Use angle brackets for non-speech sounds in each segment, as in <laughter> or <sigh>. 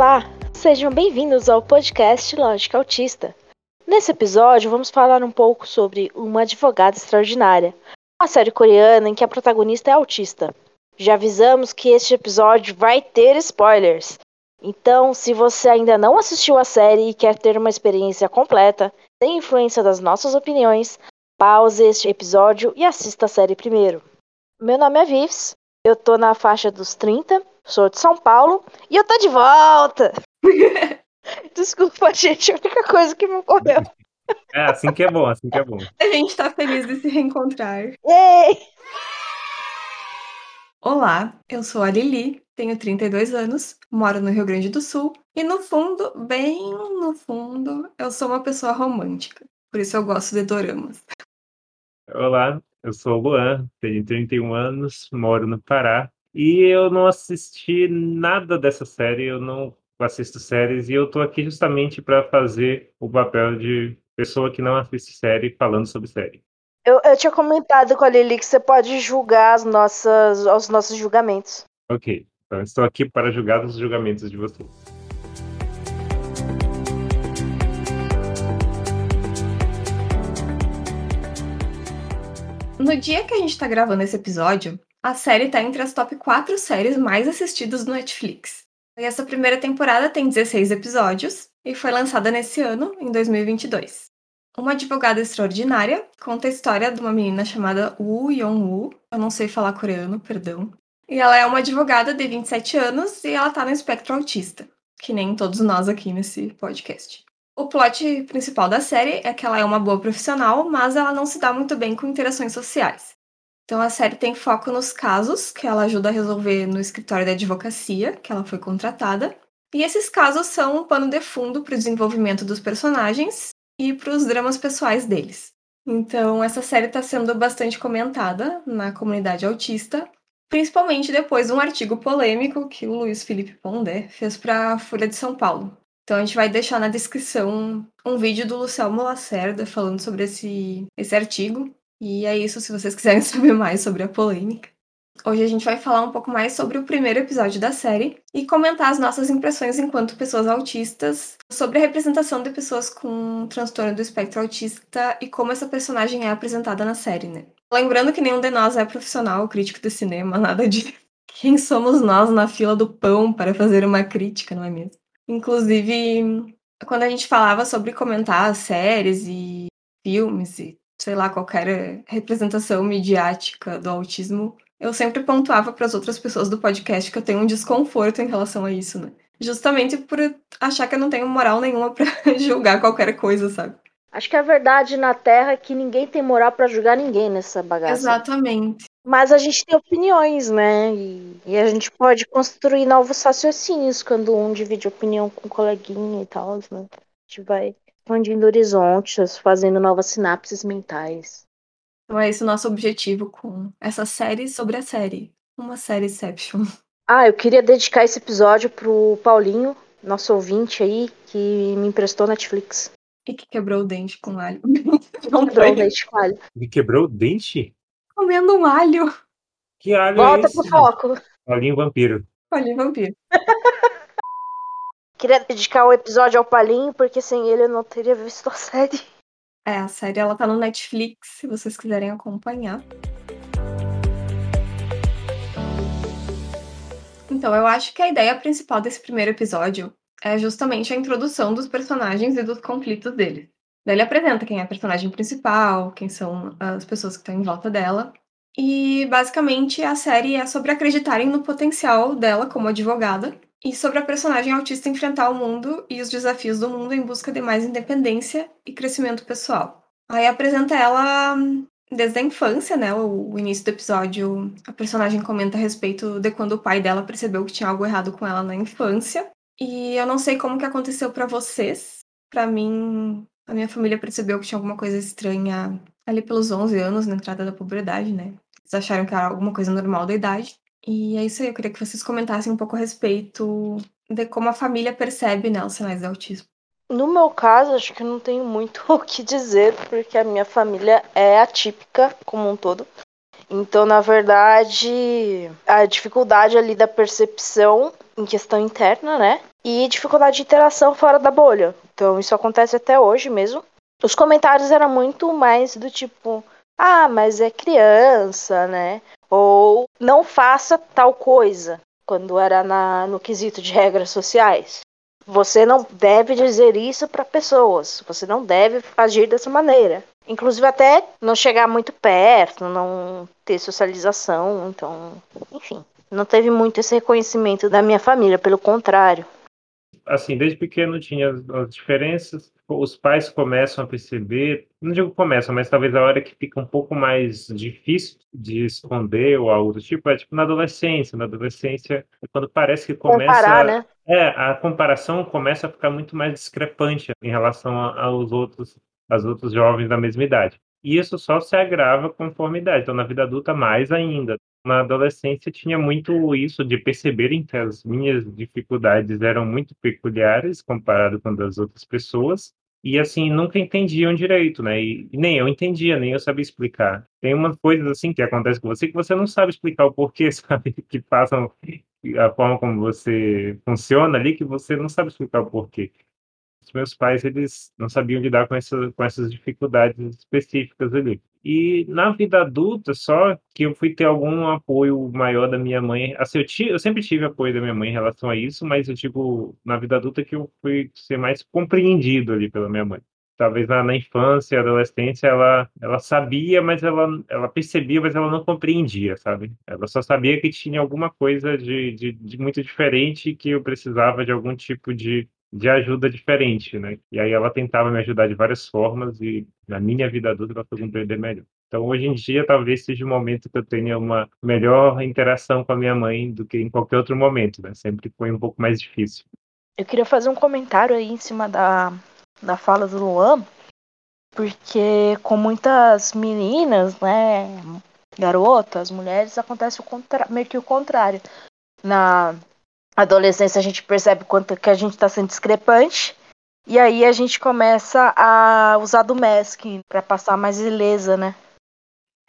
Olá, sejam bem-vindos ao podcast Lógica Autista. Nesse episódio, vamos falar um pouco sobre Uma Advogada Extraordinária, uma série coreana em que a protagonista é autista. Já avisamos que este episódio vai ter spoilers. Então, se você ainda não assistiu a série e quer ter uma experiência completa, sem influência das nossas opiniões, pause este episódio e assista a série primeiro. Meu nome é Vives, eu tô na faixa dos 30, sou de São Paulo e eu tô de volta! <laughs> Desculpa, gente, a única coisa que me ocorreu. <laughs> É, assim que é bom, assim que é bom. A gente tá feliz de se reencontrar. Ei! Olá, eu sou a Lili, tenho 32 anos, moro no Rio Grande do Sul e no fundo, bem no fundo, eu sou uma pessoa romântica. Por isso eu gosto de doramas. Olá, eu sou o Luan, tenho 31 anos, moro no Pará e eu não assisti nada dessa série, eu não assisto séries e eu tô aqui justamente para fazer o papel de pessoa que não assiste série falando sobre série. Eu, eu tinha comentado com a Lili que você pode julgar as nossas, os nossos julgamentos. Ok, então estou aqui para julgar os julgamentos de vocês. No dia que a gente tá gravando esse episódio, a série tá entre as top 4 séries mais assistidas do Netflix. E essa primeira temporada tem 16 episódios e foi lançada nesse ano, em 2022. Uma advogada extraordinária conta a história de uma menina chamada Woo Young-woo. Eu não sei falar coreano, perdão. E ela é uma advogada de 27 anos e ela tá no espectro autista, que nem todos nós aqui nesse podcast. O plot principal da série é que ela é uma boa profissional, mas ela não se dá muito bem com interações sociais. Então a série tem foco nos casos que ela ajuda a resolver no escritório da advocacia, que ela foi contratada. E esses casos são um pano de fundo para o desenvolvimento dos personagens e para os dramas pessoais deles. Então essa série está sendo bastante comentada na comunidade autista, principalmente depois de um artigo polêmico que o Luiz Felipe Pondé fez para a Folha de São Paulo. Então a gente vai deixar na descrição um vídeo do Lucelmo Lacerda falando sobre esse, esse artigo. E é isso, se vocês quiserem <laughs> saber mais sobre a polêmica. Hoje a gente vai falar um pouco mais sobre o primeiro episódio da série e comentar as nossas impressões enquanto pessoas autistas sobre a representação de pessoas com transtorno do espectro autista e como essa personagem é apresentada na série, né? Lembrando que nenhum de nós é profissional, crítico de cinema, <laughs> nada de quem somos nós na fila do pão para fazer uma crítica, não é mesmo? Inclusive, quando a gente falava sobre comentar séries e filmes e sei lá, qualquer representação midiática do autismo, eu sempre pontuava para as outras pessoas do podcast que eu tenho um desconforto em relação a isso, né? Justamente por achar que eu não tenho moral nenhuma para <laughs> julgar qualquer coisa, sabe? Acho que a verdade na Terra é que ninguém tem moral para julgar ninguém nessa bagaça. Exatamente. Mas a gente tem opiniões, né? E, e, a gente pode construir novos raciocínios quando um divide opinião com um coleguinha e tal, né? A gente vai expandindo horizontes, fazendo novas sinapses mentais. Então é esse o nosso objetivo com essa série sobre a série. Uma série Inception. Ah, eu queria dedicar esse episódio pro Paulinho, nosso ouvinte aí, que me emprestou Netflix. E que quebrou o dente com alho. Não <laughs> quebrou o dente com alho. Me quebrou o dente? Comendo um alho. Que alho Volta é esse? pro foco. Alhinho vampiro. Alho vampiro. <laughs> Queria dedicar o episódio ao Palinho, porque sem ele eu não teria visto a série. É, a série ela tá no Netflix, se vocês quiserem acompanhar. Então, eu acho que a ideia principal desse primeiro episódio é justamente a introdução dos personagens e dos conflitos deles. Daí ele apresenta quem é a personagem principal, quem são as pessoas que estão em volta dela. E basicamente a série é sobre acreditarem no potencial dela como advogada e sobre a personagem autista enfrentar o mundo e os desafios do mundo em busca de mais independência e crescimento pessoal. Aí apresenta ela desde a infância, né? O, início do episódio, a personagem comenta a respeito de quando o pai dela percebeu que tinha algo errado com ela na infância. E eu não sei como que aconteceu para vocês. Para mim, a minha família percebeu que tinha alguma coisa estranha ali pelos 11 anos, na entrada da puberdade, né? Eles acharam que era alguma coisa normal da idade. E é isso aí, eu queria que vocês comentassem um pouco a respeito de como a família percebe né, os sinais de autismo. No meu caso, acho que não tenho muito <laughs> o que dizer, porque a minha família é atípica como um todo. Então, na verdade, a dificuldade ali da percepção em questão interna, né? E dificuldade de interação fora da bolha. Então, isso acontece até hoje mesmo. Os comentários eram muito mais do tipo: ah, mas é criança, né? Ou não faça tal coisa, quando era na, no quesito de regras sociais. Você não deve dizer isso para pessoas. Você não deve agir dessa maneira. Inclusive até não chegar muito perto, não ter socialização, então, enfim, não teve muito esse reconhecimento da minha família, pelo contrário. Assim, desde pequeno tinha as diferenças, os pais começam a perceber, não digo começam, mas talvez a hora que fica um pouco mais difícil de esconder ou algo do tipo, é tipo na adolescência. Na adolescência, é quando parece que começa. Comparar, né? É, a comparação começa a ficar muito mais discrepante em relação aos outros as outros jovens da mesma idade. E isso só se agrava conforme a idade. Então, na vida adulta, mais ainda. Na adolescência, tinha muito isso de perceberem que as minhas dificuldades eram muito peculiares comparado com das outras pessoas. E, assim, nunca entendiam direito, né? E, nem eu entendia, nem eu sabia explicar. Tem umas coisas, assim, que acontecem com você que você não sabe explicar o porquê, <laughs> sabe? Que passam a forma como você funciona ali, que você não sabe explicar o porquê os meus pais eles não sabiam lidar com, essa, com essas dificuldades específicas ali. E na vida adulta, só que eu fui ter algum apoio maior da minha mãe. Assim, eu, tive, eu sempre tive apoio da minha mãe em relação a isso, mas eu digo, na vida adulta, que eu fui ser mais compreendido ali pela minha mãe. Talvez na, na infância, adolescência, ela, ela sabia, mas ela, ela percebia, mas ela não compreendia, sabe? Ela só sabia que tinha alguma coisa de, de, de muito diferente que eu precisava de algum tipo de de ajuda diferente, né? E aí ela tentava me ajudar de várias formas e na minha vida adulta ela foi compreender melhor. Então hoje em dia talvez seja o momento que eu tenha uma melhor interação com a minha mãe do que em qualquer outro momento, né? Sempre foi um pouco mais difícil. Eu queria fazer um comentário aí em cima da, da fala do Luan, porque com muitas meninas, né, garotas, mulheres, acontece o meio que o contrário. Na adolescência a gente percebe quanto que a gente está sendo discrepante. E aí a gente começa a usar do masking para passar mais ilesa, né?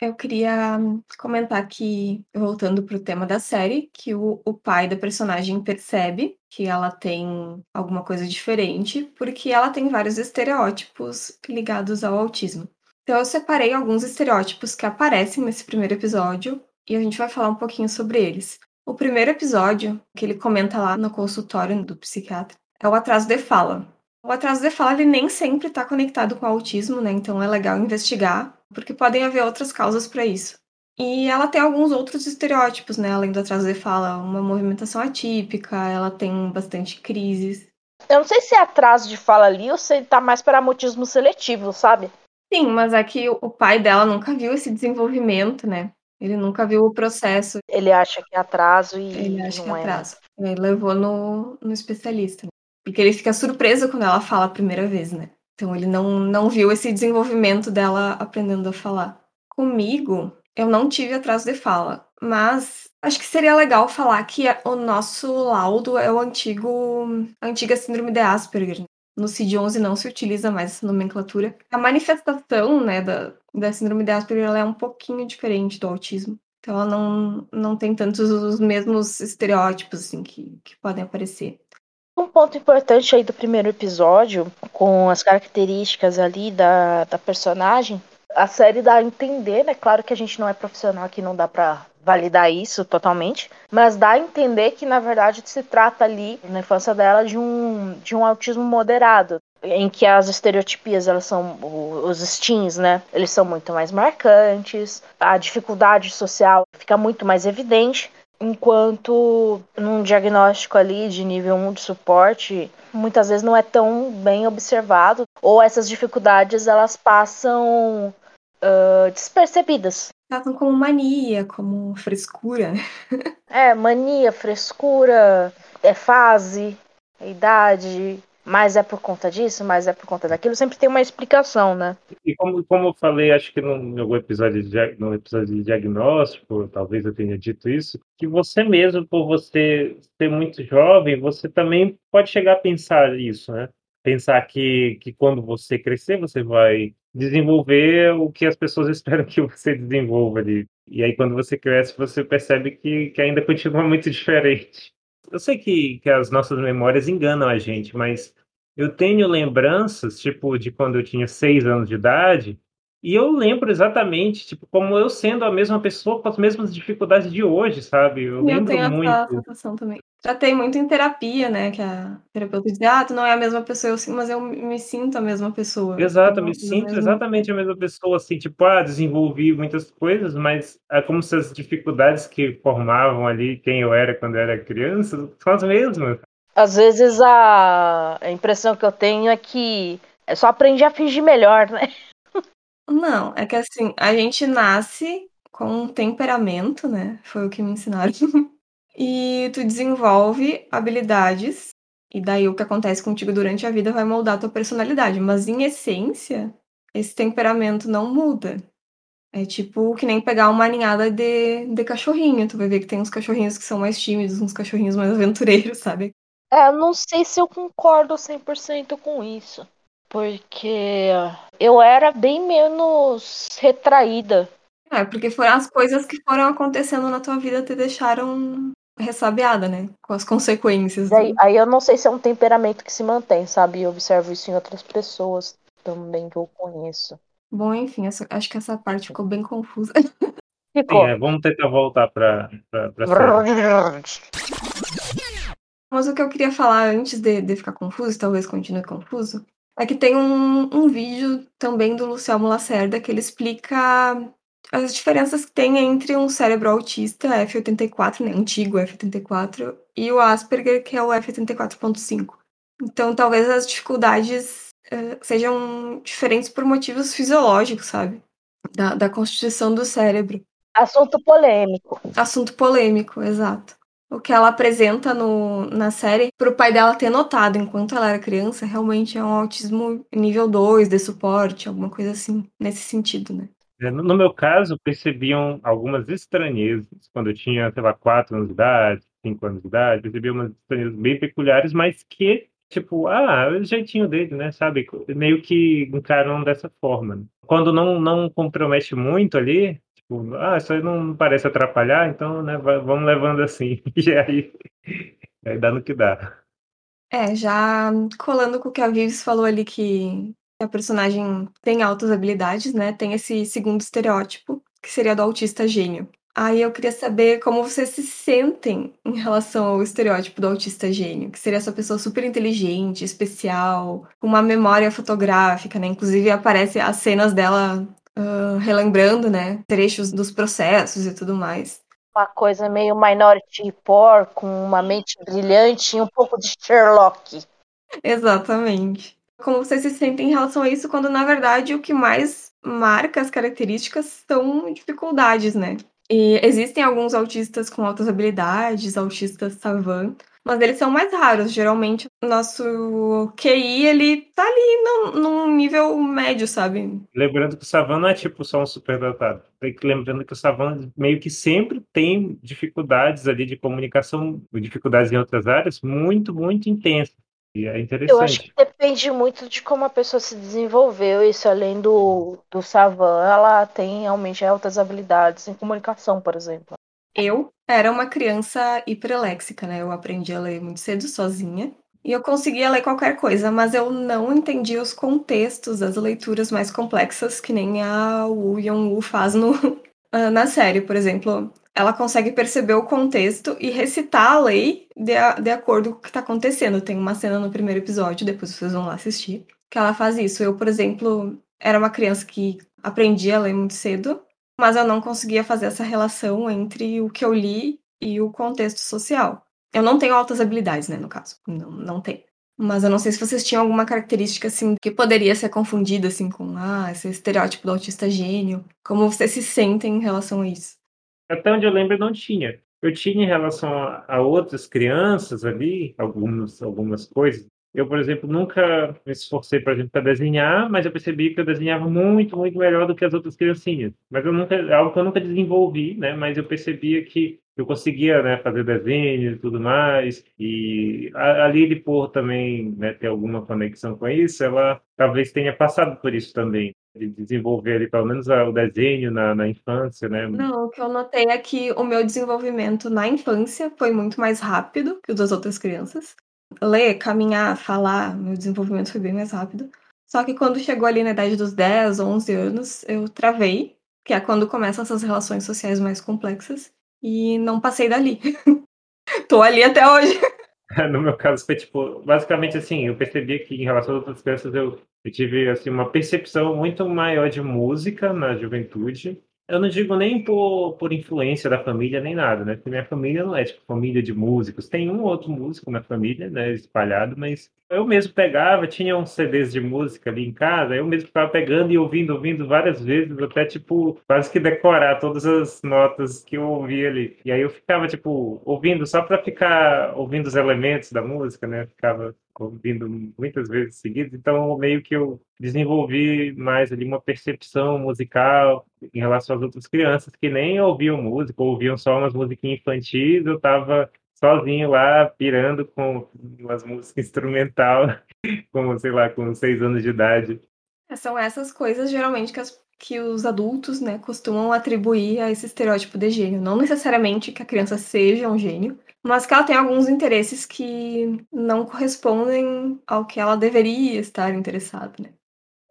Eu queria comentar aqui, voltando para o tema da série, que o, o pai da personagem percebe que ela tem alguma coisa diferente, porque ela tem vários estereótipos ligados ao autismo. Então eu separei alguns estereótipos que aparecem nesse primeiro episódio e a gente vai falar um pouquinho sobre eles. O primeiro episódio, que ele comenta lá no consultório do psiquiatra, é o atraso de fala. O atraso de fala ele nem sempre está conectado com o autismo, né? Então é legal investigar, porque podem haver outras causas para isso. E ela tem alguns outros estereótipos, né? Além do atraso de fala, uma movimentação atípica, ela tem bastante crises. Eu não sei se é atraso de fala ali ou se tá mais para mutismo seletivo, sabe? Sim, mas é que o pai dela nunca viu esse desenvolvimento, né? Ele nunca viu o processo. Ele acha que é atraso e ele acha não que é é. atraso. Ele levou no, no especialista. Porque ele fica surpreso quando ela fala a primeira vez, né? Então ele não, não viu esse desenvolvimento dela aprendendo a falar. Comigo, eu não tive atraso de fala, mas acho que seria legal falar que o nosso laudo é o antigo, a antiga síndrome de Asperger. No CID-11 não se utiliza mais essa nomenclatura. A manifestação, né, da, da síndrome de Asperger ela é um pouquinho diferente do autismo. Então ela não, não tem tantos os mesmos estereótipos assim, que, que podem aparecer. Um ponto importante aí do primeiro episódio, com as características ali da, da personagem, a série dá a entender, né? Claro que a gente não é profissional aqui, não dá pra validar isso totalmente, mas dá a entender que na verdade se trata ali na infância dela de um de um autismo moderado, em que as estereotipias elas são os steams, né? Eles são muito mais marcantes, a dificuldade social fica muito mais evidente, enquanto num diagnóstico ali de nível 1 de suporte, muitas vezes não é tão bem observado, ou essas dificuldades elas passam uh, despercebidas. Tratam como mania, como frescura. É, mania, frescura, é fase, é idade, mas é por conta disso, mas é por conta daquilo, sempre tem uma explicação, né? E como, como eu falei, acho que no, no, episódio de, no episódio de diagnóstico, talvez eu tenha dito isso, que você mesmo, por você ser muito jovem, você também pode chegar a pensar isso, né? Pensar que, que quando você crescer, você vai desenvolver o que as pessoas <laughs> esperam que você desenvolva ali. E aí, quando você cresce, você percebe que, que ainda continua muito diferente. Eu sei que, que as nossas memórias enganam a gente, mas eu tenho lembranças, tipo, de quando eu tinha seis anos de idade, e eu lembro exatamente, tipo, como eu sendo a mesma pessoa com as mesmas dificuldades de hoje, sabe? Eu, Eu lembro tenho essa muito. sensação também. Já tem muito em terapia, né, que a terapeuta diz: "Ah, tu não é a mesma pessoa", eu sim, mas eu me sinto a mesma pessoa. Exato, eu me sinto mesmo exatamente a mesma pessoa, assim, tipo, ah, desenvolvi muitas coisas, mas é como se as dificuldades que formavam ali quem eu era quando eu era criança são as mesmas. Às vezes a, a impressão que eu tenho é que eu só aprendi a fingir melhor, né? Não, é que assim, a gente nasce com um temperamento, né, foi o que me ensinaram, e tu desenvolve habilidades, e daí o que acontece contigo durante a vida vai moldar a tua personalidade, mas em essência, esse temperamento não muda. É tipo que nem pegar uma ninhada de, de cachorrinho, tu vai ver que tem uns cachorrinhos que são mais tímidos, uns cachorrinhos mais <laughs> aventureiros, sabe? É, eu não sei se eu concordo 100% com isso. Porque eu era bem menos retraída. É, porque foram as coisas que foram acontecendo na tua vida te deixaram ressabiada, né? Com as consequências. Daí, do- aí eu não sei se é um temperamento que se mantém, sabe? Eu observo isso em outras pessoas também que eu conheço. Bom, enfim, essa- acho que essa parte ficou bem confusa. <laughs> Sim, Ficou. é, vamos tentar voltar para. <laughs> Mas o que eu queria falar antes de, de ficar confuso, e talvez continue confuso, é que tem um, um vídeo também do Luciano Lacerda que ele explica as diferenças que tem entre um cérebro autista F84, né, antigo F84, e o Asperger, que é o F84.5. Então, talvez as dificuldades eh, sejam diferentes por motivos fisiológicos, sabe? Da, da constituição do cérebro. Assunto polêmico. Assunto polêmico, exato. O que ela apresenta no, na série, pro pai dela ter notado enquanto ela era criança, realmente é um autismo nível 2 de suporte, alguma coisa assim, nesse sentido, né? É, No meu caso, percebiam algumas estranhezas quando eu tinha, sei lá, 4 anos de idade, 5 anos de idade, percebia umas estranhezas bem peculiares, mas que, tipo, ah, o jeitinho dele, né, sabe? Meio que encaram dessa forma. né? Quando não, não compromete muito ali, tipo, ah, isso aí não parece atrapalhar, então, né, va- vamos levando assim. <laughs> E aí, aí dá no que dá. É, já colando com o que a Vives falou ali, que a personagem tem altas habilidades, né? Tem esse segundo estereótipo, que seria do autista gênio. Aí eu queria saber como vocês se sentem em relação ao estereótipo do autista gênio, que seria essa pessoa super inteligente, especial, com uma memória fotográfica, né? Inclusive aparece as cenas dela ah, relembrando, né? Trechos dos processos e tudo mais. Uma coisa meio Minority Report, com uma mente brilhante e um pouco de Sherlock. Exatamente. Como vocês se sentem em relação a isso, quando na verdade o que mais marca as características são dificuldades, né? E existem alguns autistas com altas habilidades, autistas savant, mas eles são mais raros. Geralmente, nosso QI, ele tá ali num, num nível médio, sabe? Lembrando que o Savan não é tipo só um superdotado. Tem que lembrando que o Savan meio que sempre tem dificuldades ali de comunicação, dificuldades em outras áreas muito, muito intensas. E é Eu acho interessante. que depende muito de como a pessoa se desenvolveu. Isso além do, do Savan, ela tem realmente altas habilidades em comunicação, por exemplo. Eu era uma criança hiperléxica, né? Eu aprendi a ler muito cedo sozinha. E eu conseguia ler qualquer coisa, mas eu não entendia os contextos das leituras mais complexas, que nem a Wu Yong-woo faz no, <laughs> na série, por exemplo. Ela consegue perceber o contexto e recitar a lei de, a- de acordo com o que está acontecendo. Tem uma cena no primeiro episódio, depois vocês vão lá assistir, que ela faz isso. Eu, por exemplo, era uma criança que aprendia a ler muito cedo, mas eu não conseguia fazer essa relação entre o que eu li e o contexto social. Eu não tenho altas habilidades, né, no caso. Não, não tenho. Mas eu não sei se vocês tinham alguma característica, assim, que poderia ser confundida, assim, com, ah, esse estereótipo do autista gênio. Como vocês se sentem em relação a isso? Até onde eu lembro, não tinha. Eu tinha em relação a, a outras crianças ali, algumas, algumas coisas. Eu, por exemplo, nunca me esforcei, por exemplo, para desenhar, mas eu percebi que eu desenhava muito, muito melhor do que as outras criancinhas. Mas eu nunca, é algo que eu nunca desenvolvi, né? Mas eu percebia que eu conseguia, né, fazer desenhos e tudo mais. E a, a Lili, por também né, ter alguma conexão com isso, ela talvez tenha passado por isso também. De desenvolver ali pelo menos o desenho na, na infância, né? Não, o que eu notei é que o meu desenvolvimento na infância foi muito mais rápido que o das outras crianças. Ler, caminhar, falar, meu desenvolvimento foi bem mais rápido. Só que quando chegou ali na idade dos 10, 11 anos, eu travei, que é quando começam essas relações sociais mais complexas, e não passei dali. <laughs> Tô ali até hoje. <laughs> No meu caso foi tipo, basicamente assim, eu percebi que em relação às outras crianças eu, eu tive assim uma percepção muito maior de música na juventude eu não digo nem por, por influência da família nem nada, né? Porque minha família não é tipo família de músicos. Tem um ou outro músico na família, né? Espalhado, mas eu mesmo pegava, tinha uns CDs de música ali em casa, eu mesmo ficava pegando e ouvindo, ouvindo várias vezes, até tipo, quase que decorar todas as notas que eu ouvia ali. E aí eu ficava, tipo, ouvindo só para ficar ouvindo os elementos da música, né? ficava ouvindo muitas vezes seguidas, então meio que eu desenvolvi mais ali uma percepção musical em relação às outras crianças que nem ouviam música, ouviam só umas musiquinhas infantis, eu estava sozinho lá, pirando com umas músicas <laughs> instrumental, como, sei lá, com seis anos de idade. É, são essas coisas, geralmente, que, as, que os adultos, né, costumam atribuir a esse estereótipo de gênio. Não necessariamente que a criança seja um gênio, mas que ela tem alguns interesses que não correspondem ao que ela deveria estar interessada, né?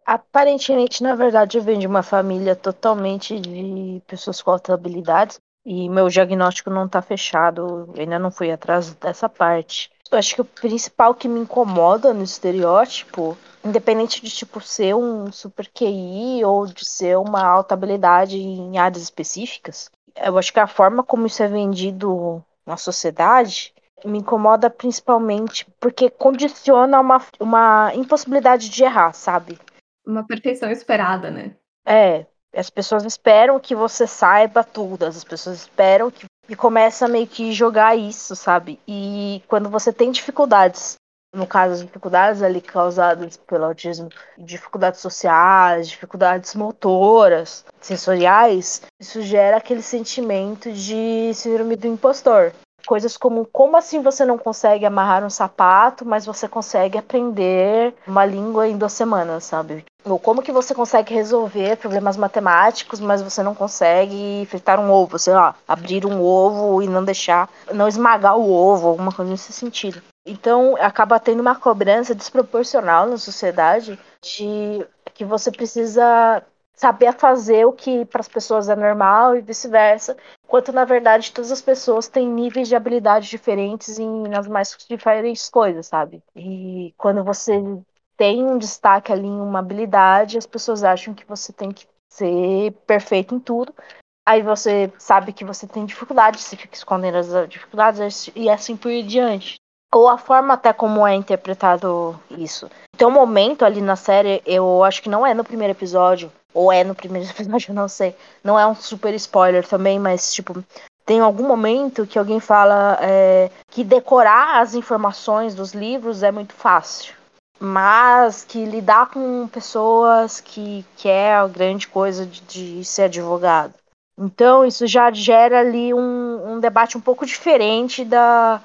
Aparentemente, na verdade, eu venho de uma família totalmente de pessoas com altas habilidades e meu diagnóstico não está fechado, eu ainda não fui atrás dessa parte. Eu acho que o principal que me incomoda no estereótipo, independente de tipo ser um super QI ou de ser uma alta habilidade em áreas específicas, eu acho que a forma como isso é vendido na sociedade me incomoda principalmente porque condiciona uma, uma impossibilidade de errar, sabe? Uma perfeição esperada, né? É, as pessoas esperam que você saiba tudo, as pessoas esperam que e começa meio que jogar isso, sabe? E quando você tem dificuldades, no caso, as dificuldades ali causadas pelo autismo, dificuldades sociais, dificuldades motoras, sensoriais, isso gera aquele sentimento de síndrome do impostor. Coisas como como assim você não consegue amarrar um sapato, mas você consegue aprender uma língua em duas semanas, sabe? Ou como que você consegue resolver problemas matemáticos, mas você não consegue fritar um ovo, sei lá, abrir um ovo e não deixar, não esmagar o ovo, alguma coisa nesse sentido. Então, acaba tendo uma cobrança desproporcional na sociedade de que você precisa saber fazer o que para as pessoas é normal e vice-versa, enquanto na verdade todas as pessoas têm níveis de habilidade diferentes em nas mais diferentes coisas, sabe? E quando você tem um destaque ali em uma habilidade, as pessoas acham que você tem que ser perfeito em tudo. Aí você sabe que você tem dificuldades, você fica escondendo as dificuldades e assim por diante ou a forma até como é interpretado isso. Tem um momento ali na série, eu acho que não é no primeiro episódio, ou é no primeiro <laughs> episódio, eu não sei. Não é um super spoiler também, mas tipo, tem algum momento que alguém fala é, que decorar as informações dos livros é muito fácil. Mas que lidar com pessoas que, que é a grande coisa de, de ser advogado. Então, isso já gera ali um, um debate um pouco diferente da,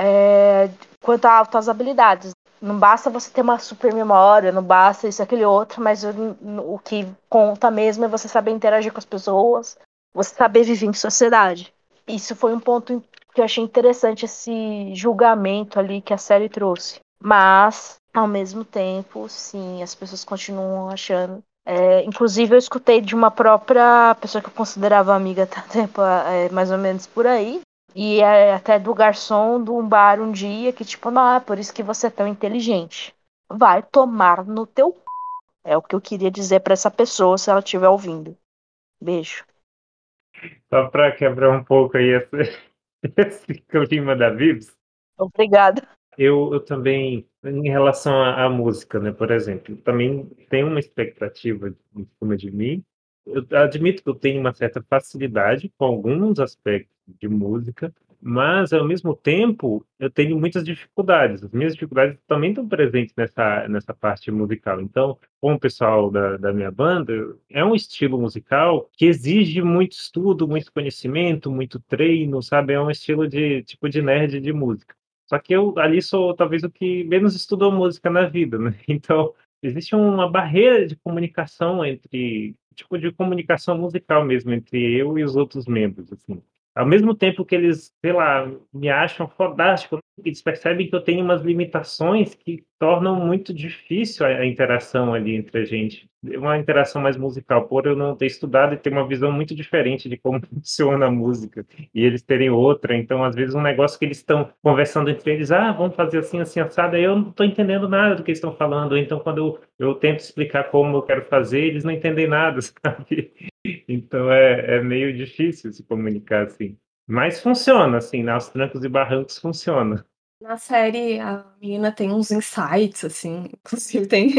é, quanto a altas habilidades. Não basta você ter uma super memória, não basta isso, aquele outro, mas o, o que conta mesmo é você saber interagir com as pessoas, você saber viver em sociedade. Isso foi um ponto que eu achei interessante, esse julgamento ali que a série trouxe. Mas, ao mesmo tempo, sim, as pessoas continuam achando. É, inclusive, eu escutei de uma própria pessoa que eu considerava amiga há tempo, é, mais ou menos por aí, e é até do garçom de um bar um dia que, tipo, não, é por isso que você é tão inteligente. Vai tomar no teu c... É o que eu queria dizer para essa pessoa se ela estiver ouvindo. Beijo. Só para quebrar um pouco aí esse, <laughs> esse clima da Vibs. Obrigada. Eu, eu também, em relação à, à, música, né, por exemplo, também tenho uma expectativa em cima de mim eu admito que eu tenho uma certa facilidade com alguns aspectos de música, mas ao mesmo tempo eu tenho muitas dificuldades. As minhas dificuldades também estão presentes nessa, nessa parte musical. Então, com o pessoal da, da minha banda, é um estilo musical que exige muito estudo, muito conhecimento, muito treino, sabe? É um estilo de tipo de nerd de música. Só que eu ali sou talvez o que menos estudou música na vida, né? <laughs> Então, existe uma barreira de comunicação entre tipo de comunicação musical mesmo entre eu e os outros membros, assim. Ao mesmo tempo que eles, sei lá, me acham fodástico, eles percebem que eu tenho umas limitações que tornam muito difícil a interação ali entre a gente. Uma interação mais musical, por eu não ter estudado e ter uma visão muito diferente de como <laughs> funciona a música, e eles terem outra. Então, às vezes, um negócio que eles estão conversando entre eles, ah, vamos fazer assim, assim, assado, aí eu não estou entendendo nada do que eles estão falando. Então, quando eu, eu tento explicar como eu quero fazer, eles não entendem nada, <laughs> sabe? Então é, é meio difícil se comunicar assim. Mas funciona, assim, né? Aos trancos e barrancos funciona. Na série, a menina tem uns insights, assim. <laughs> Inclusive, tem,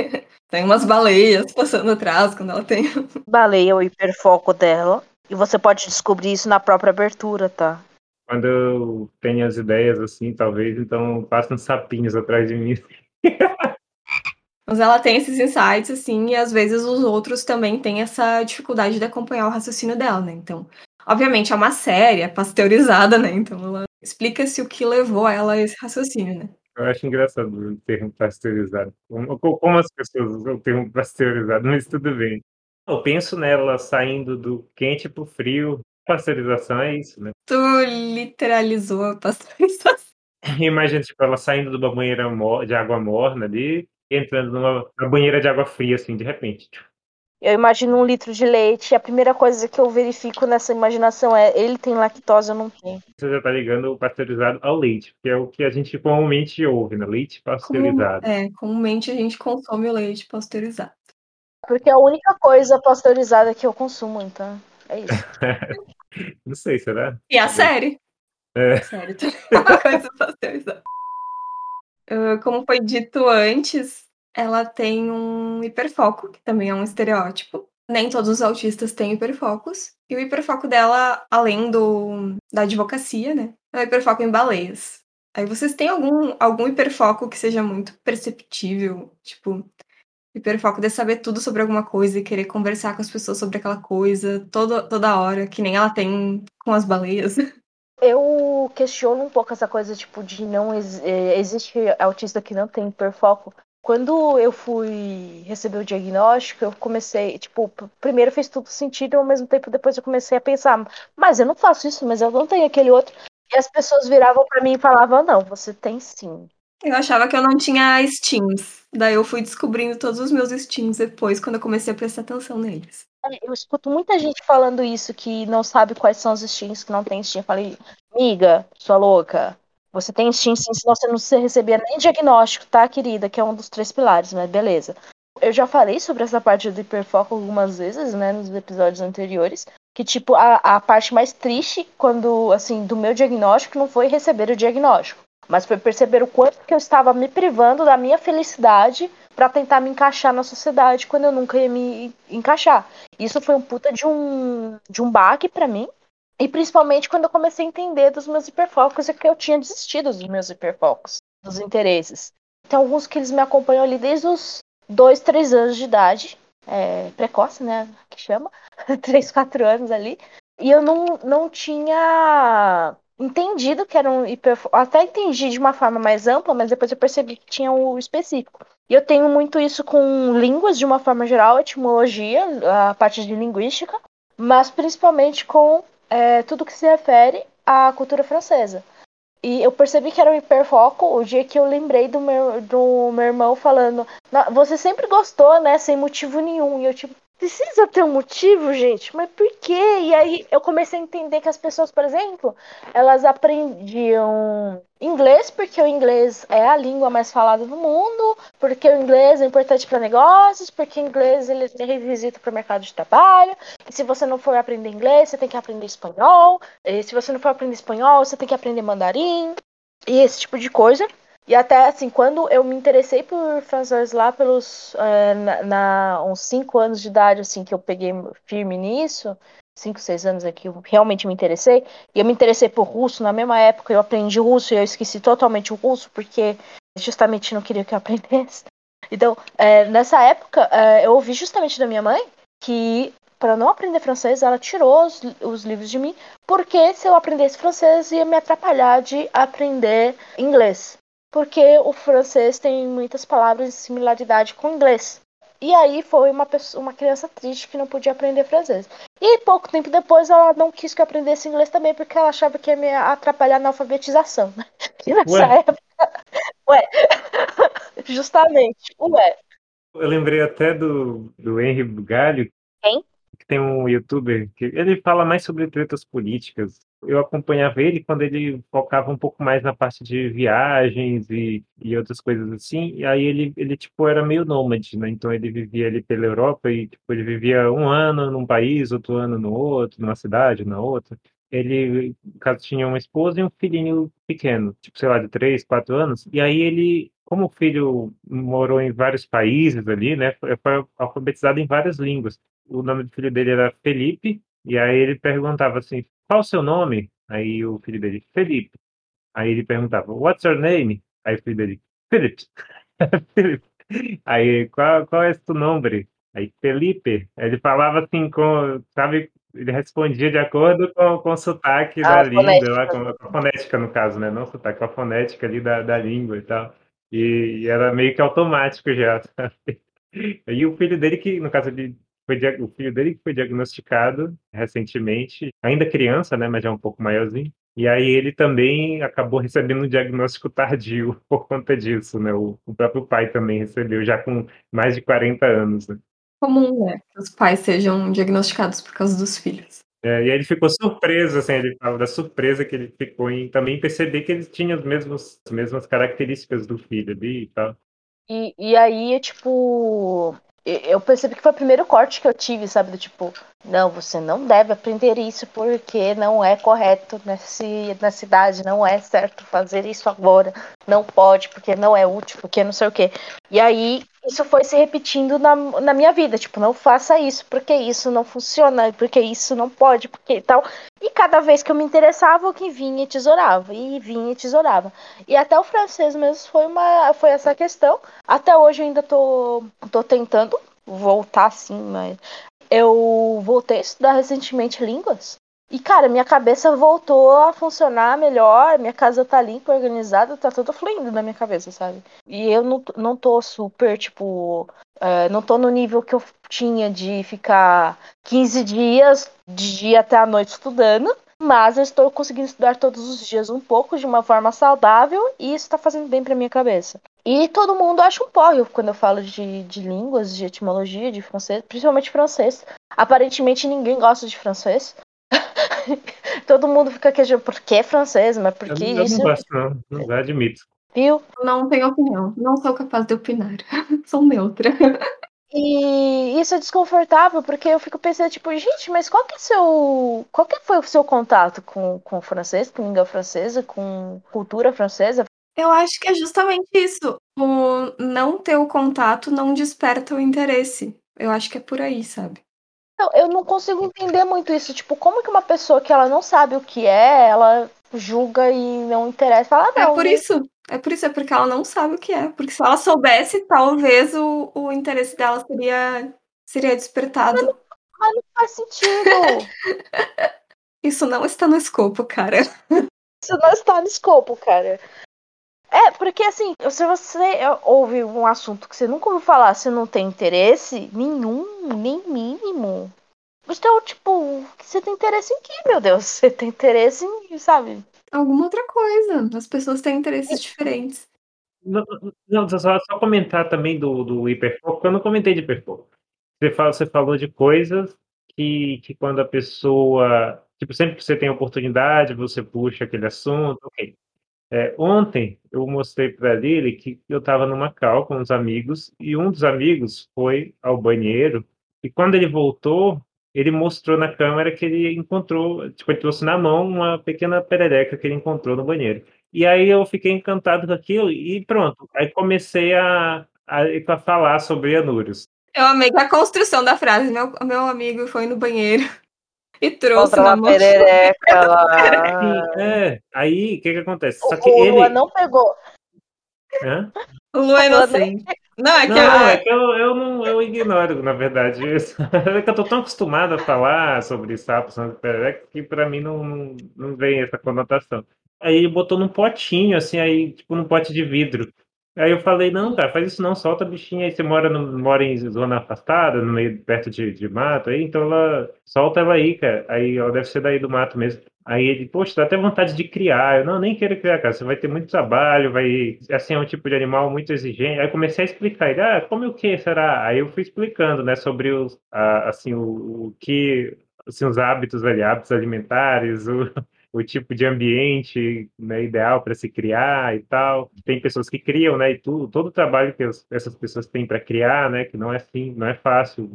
tem umas baleias passando atrás quando ela tem. <laughs> Baleia é o hiperfoco dela. E você pode descobrir isso na própria abertura, tá? Quando eu tenho as ideias, assim, talvez, então passam sapinhos atrás de mim. <laughs> Mas ela tem esses insights, assim, e às vezes os outros também têm essa dificuldade de acompanhar o raciocínio dela, né? Então, obviamente é uma série, é pasteurizada, né? Então ela explica-se o que levou ela a esse raciocínio, né? Eu acho engraçado o termo pasteurizado. Como, como as pessoas usam o termo pasteurizado, mas tudo bem. Eu penso nela saindo do quente pro frio. Pasteurização é isso, né? Tu literalizou a pasteurização. <laughs> Imagina, tipo, ela saindo de uma banheira de água morna ali, entrando numa, numa banheira de água fria, assim, de repente. Eu imagino um litro de leite e a primeira coisa que eu verifico nessa imaginação é ele tem lactose ou não tem. Você já tá ligando o pasteurizado ao leite, que é o que a gente comumente ouve, né? Leite pasteurizado. Comum, é, comumente a gente consome o leite pasteurizado. Porque é a única coisa pasteurizada que eu consumo, então é isso. <laughs> não sei, será? E a série? É. A série tem uma coisa pasteurizada. Uh, como foi dito antes, ela tem um hiperfoco, que também é um estereótipo. Nem todos os autistas têm hiperfocos. E o hiperfoco dela, além do da advocacia, né? É o hiperfoco em baleias. Aí vocês têm algum, algum hiperfoco que seja muito perceptível? Tipo, hiperfoco de saber tudo sobre alguma coisa e querer conversar com as pessoas sobre aquela coisa toda, toda hora, que nem ela tem com as baleias. <laughs> Eu questiono um pouco essa coisa, tipo, de não ex é, existe autista que não tem hiperfoco. Quando eu fui receber o diagnóstico, eu comecei, tipo, primeiro fez tudo sentido, ao mesmo tempo depois eu comecei a pensar, mas eu não faço isso, mas eu não tenho aquele outro. E as pessoas viravam para mim e falavam, não, você tem sim. Eu achava que eu não tinha steams. Daí eu fui descobrindo todos os meus steams depois, quando eu comecei a prestar atenção neles. Eu escuto muita gente falando isso, que não sabe quais são os steams, que não tem steam. Eu falei, miga, sua louca, você tem steam sim, senão você não recebia nem diagnóstico, tá, querida? Que é um dos três pilares, mas beleza. Eu já falei sobre essa parte do hiperfoco algumas vezes, né, nos episódios anteriores, que, tipo, a, a parte mais triste, quando, assim, do meu diagnóstico não foi receber o diagnóstico mas foi perceber o quanto que eu estava me privando da minha felicidade para tentar me encaixar na sociedade quando eu nunca ia me encaixar. Isso foi um puta de um de um baque para mim. E principalmente quando eu comecei a entender dos meus hiperfocos e que eu tinha desistido dos meus hiperfocos, dos interesses. Tem alguns que eles me acompanham ali desde os dois, três anos de idade, é, precoce, né, que chama, <laughs> três, quatro anos ali. E eu não, não tinha entendido que era um. Até entendi de uma forma mais ampla, mas depois eu percebi que tinha o específico. E eu tenho muito isso com línguas de uma forma geral, etimologia, a parte de linguística, mas principalmente com é, tudo que se refere à cultura francesa. E eu percebi que era um hiperfoco o dia que eu lembrei do meu, do meu irmão falando: Você sempre gostou, né? Sem motivo nenhum. E eu, tipo, Precisa ter um motivo, gente, mas por quê? E aí eu comecei a entender que as pessoas, por exemplo, elas aprendiam inglês porque o inglês é a língua mais falada do mundo, porque o inglês é importante para negócios, porque o inglês ele é requisito para o mercado de trabalho. E se você não for aprender inglês, você tem que aprender espanhol. E se você não for aprender espanhol, você tem que aprender mandarim. E esse tipo de coisa. E até assim, quando eu me interessei por francês lá pelos é, na, na, uns cinco anos de idade, assim, que eu peguei firme nisso, cinco, seis anos aqui, eu realmente me interessei. E eu me interessei por russo na mesma época, eu aprendi russo e eu esqueci totalmente o russo, porque justamente não queria que eu <laughs> aprendesse. Então, é, nessa época, é, eu ouvi justamente da minha mãe que para não aprender francês, ela tirou os, os, livros de mim, porque se eu aprendesse francês ia me atrapalhar de aprender inglês. Porque o francês tem muitas palavras de similaridade com o inglês. E aí foi uma, pessoa, uma criança triste que não podia aprender francês. E pouco tempo depois ela não quis que eu aprendesse inglês também, porque ela achava que ia me atrapalhar na alfabetização. <laughs> E nessa ué. época. <laughs> Ué. <laughs> Justamente, ué. Eu lembrei até do, do Henry Bugalho. Quem? Que tem um youtuber que ele fala mais sobre tretas políticas eu acompanhava ele quando ele focava um pouco mais na parte de viagens e, e outras coisas assim, e aí ele, ele, tipo, era meio nômade, né? Então ele vivia ali pela Europa e, tipo, ele vivia um ano num país, outro ano no outro, numa cidade, na outra. Ele, caso, tinha uma esposa e um filhinho pequeno, tipo, sei lá, de três, quatro anos, e aí ele, como o filho morou em vários países ali, né, foi alfabetizado em várias línguas. O nome do filho dele era Felipe, e aí ele perguntava assim, qual o seu nome? Aí o dele, Felipe. Aí ele perguntava, what's your name? Aí o filho dele, Philip. <laughs> Aí, qual, qual é o nome? Aí, Felipe. Ele falava assim, com, sabe, ele respondia de acordo com, com o sotaque ah, da língua, lá, com, a fonética, no caso, né? Não sotaque, com a fonética ali da, da língua e tal. E, e era meio que automático já, <laughs> sabe? E o filho dele, que no caso ele foi o filho dele que foi diagnosticado recentemente, ainda criança, né, mas já um pouco maiorzinho. E aí ele também acabou recebendo um diagnóstico tardio <laughs> por conta disso, né? O, o próprio pai também recebeu, já com mais de 40 anos. Né? Comum, né? Que os pais sejam diagnosticados por causa dos filhos. É, e aí ele ficou surpreso, assim, ele falava da surpresa que ele ficou em também perceber que ele tinha as mesmas, as mesmas características do filho ali e tal. E, e aí, tipo, eu percebi que foi o primeiro corte que eu tive, sabe? Do tipo, não, você não deve aprender isso porque não é correto nesse, na cidade, não é certo fazer isso agora, não pode porque não é útil, porque não sei o quê. E aí isso foi se repetindo na, na minha vida, tipo, não faça isso porque isso não funciona, porque isso não pode, porque tal. E cada vez que eu me interessava, o que vinha e tesourava, e vinha e tesourava. E até o francês mesmo foi, uma, foi essa questão. Até hoje eu ainda tô, tô tentando voltar assim, mas eu voltei a estudar recentemente línguas. E, cara, minha cabeça voltou a funcionar melhor, minha casa tá limpa, organizada, tá tudo fluindo na minha cabeça, sabe? E eu não, não tô super, tipo. É, não tô no nível que eu tinha de ficar 15 dias, de dia até a noite estudando. Mas eu estou conseguindo estudar todos os dias um pouco, de uma forma saudável, e isso tá fazendo bem pra minha cabeça. E todo mundo acha um porre quando eu falo de, de línguas, de etimologia, de francês, principalmente francês. Aparentemente ninguém gosta de francês. <laughs> Todo mundo fica queixando, por que francês? Mas por que eu isso? não gosto, não. Não admito. Viu? Não tenho opinião. Não sou capaz de opinar. <laughs> sou neutra. E isso é desconfortável, porque eu fico pensando, tipo, gente, mas qual que é seu. Qual que foi o seu contato com, com o francês, com língua francesa, com cultura francesa? Eu acho que é justamente isso. O não ter o contato não desperta o interesse. Eu acho que é por aí, sabe? eu não consigo entender muito isso. Tipo, como que uma pessoa que ela não sabe o que é, ela julga e não interessa? Fala, ah, não. É por né? isso. É por isso, é porque ela não sabe o que é. Porque se ela soubesse, talvez o, o interesse dela seria, seria despertado. Mas não, mas não faz sentido. <laughs> isso não está no escopo, cara. Isso não está no escopo, cara. É, porque assim, se você ouve um assunto que você nunca ouviu falar, você não tem interesse nenhum, nem mínimo. Então, tipo, você tem interesse em quê, meu Deus? <laughs> Você tem interesse em, sabe? Alguma outra coisa. As pessoas têm interesses é. diferentes. Não, não só, só, comentar também do, do hiperfoco, eu não comentei de hiperfoco. Você, fala, você falou de coisas que, que quando a pessoa. Tipo, sempre que você tem oportunidade, você puxa aquele assunto, ok. É, ontem eu mostrei para ele que eu estava numa cal com uns amigos e um dos amigos foi ao banheiro e quando ele voltou, ele mostrou na câmera que ele encontrou, tipo, ele trouxe na mão uma pequena perereca que ele encontrou no banheiro. E aí eu fiquei encantado com aquilo e pronto. Aí comecei a, a, a falar sobre anúrios. Eu amei a construção da frase. Meu, meu amigo foi no banheiro e trouxe na perereca <laughs> lá. É, aí o que que acontece? Só que o ele... Lua não pegou. Hã? O Lua é inocente. Não, é que, não, eu... é que eu, eu, não, eu ignoro, na verdade, isso. <laughs> É que eu tô tão acostumado a falar sobre sapos, sobre perereca, que pra mim não, não, não vem essa conotação. Aí ele botou num potinho, assim, aí, tipo, num pote de vidro. Aí eu falei, não, cara, faz isso não, solta a bichinha aí, você mora, no, mora em zona afastada, no meio, perto de, de mato, aí, então ela, solta ela aí, cara. Aí ela deve ser daí do mato mesmo. Aí ele, poxa, dá até vontade de criar. Eu, não, nem quero criar, cara, você vai ter muito trabalho, vai, assim, é um tipo de animal muito exigente. Aí comecei a explicar, ele, ah, como o que será? Aí eu fui explicando, né, sobre os, a, assim, o, o que, assim, os hábitos ali, hábitos alimentares, o o tipo de ambiente né, ideal para se criar e tal. Tem pessoas que criam, né? E tudo, todo o trabalho que as, essas pessoas têm para criar, né? Que não é assim, não é fácil.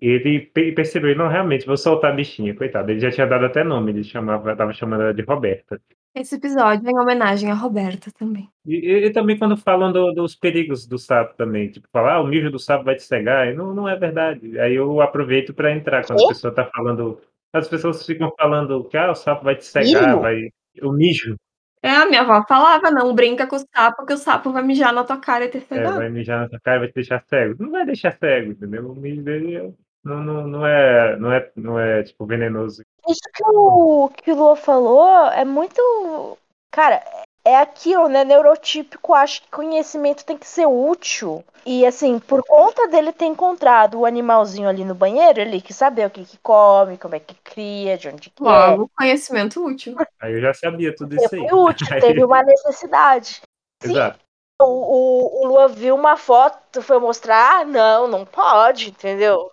Ele percebeu, não, realmente, vou soltar a bichinha, coitado. Ele já tinha dado até nome, ele chamava, tava chamando ela de Roberta. Esse episódio é em homenagem a Roberta também. E, e também quando falam do, dos perigos do sapo também, tipo, falar, ah, o mijo do sapo vai te cegar, e não, não é verdade. Aí eu aproveito para entrar quando a pessoa está falando as pessoas ficam falando que ah, o sapo vai te cegar, vai. O mijo. É, a minha avó falava, não brinca com o sapo, que o sapo vai mijar na tua cara e te cegar. É, vai mijar na tua cara e vai te deixar cego. Não vai deixar cego, entendeu? O mijo dele não, não, não, é, não, é, não é, tipo, venenoso. Isso que o, que o Lua falou é muito. Cara, é aquilo, né? Neurotípico acho que conhecimento tem que ser útil. E assim, por conta dele ter encontrado o animalzinho ali no banheiro, ele que saber o que, que come, como é que cria, de onde que Logo, é. conhecimento útil. Aí eu já sabia tudo isso aí. útil, teve uma <laughs> necessidade. Exato. O, o, o Lua viu uma foto, foi mostrar, ah, não, não pode, entendeu?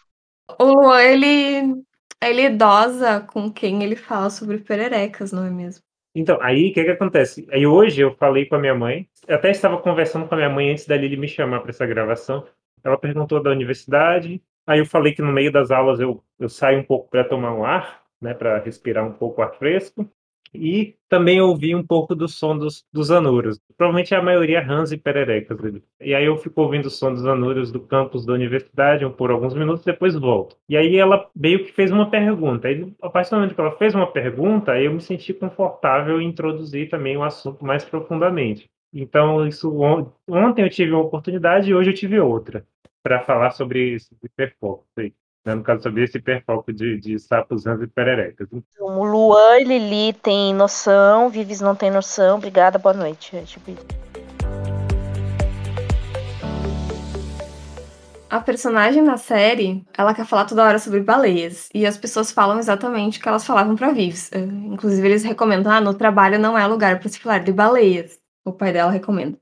O Luan, ele, ele idosa com quem ele fala sobre pererecas, não é mesmo? Então, aí o que, que acontece? Aí hoje eu falei com a minha mãe, eu até estava conversando com a minha mãe antes da Lili me chamar para essa gravação. Ela perguntou da universidade, aí eu falei que no meio das aulas eu, eu saio um pouco para tomar um ar, né, para respirar um pouco ar fresco. E também ouvi um pouco do som dos, dos anuros. Provavelmente a maioria rãs e pererecas. E aí eu fico ouvindo o som dos anuros do campus da universidade por alguns minutos, depois volto. E aí ela meio que fez uma pergunta. E a partir do momento que ela fez uma pergunta, eu me senti confortável em introduzir também o assunto mais profundamente. Então, isso ontem eu tive uma oportunidade e hoje eu tive outra para falar sobre esse hiperfoco né, no caso sobre esse hiperfoco de, de sapos, rãs e pererecas. Então, o Luan e Lili tem noção, Vives não tem noção. Obrigada, boa noite. É tipo A personagem na série, ela quer falar toda hora sobre baleias. E as pessoas falam exatamente o que elas falavam para Vives. Uh, inclusive, eles recomendam: ah, no trabalho não é lugar para se falar de baleias. O pai dela recomenda.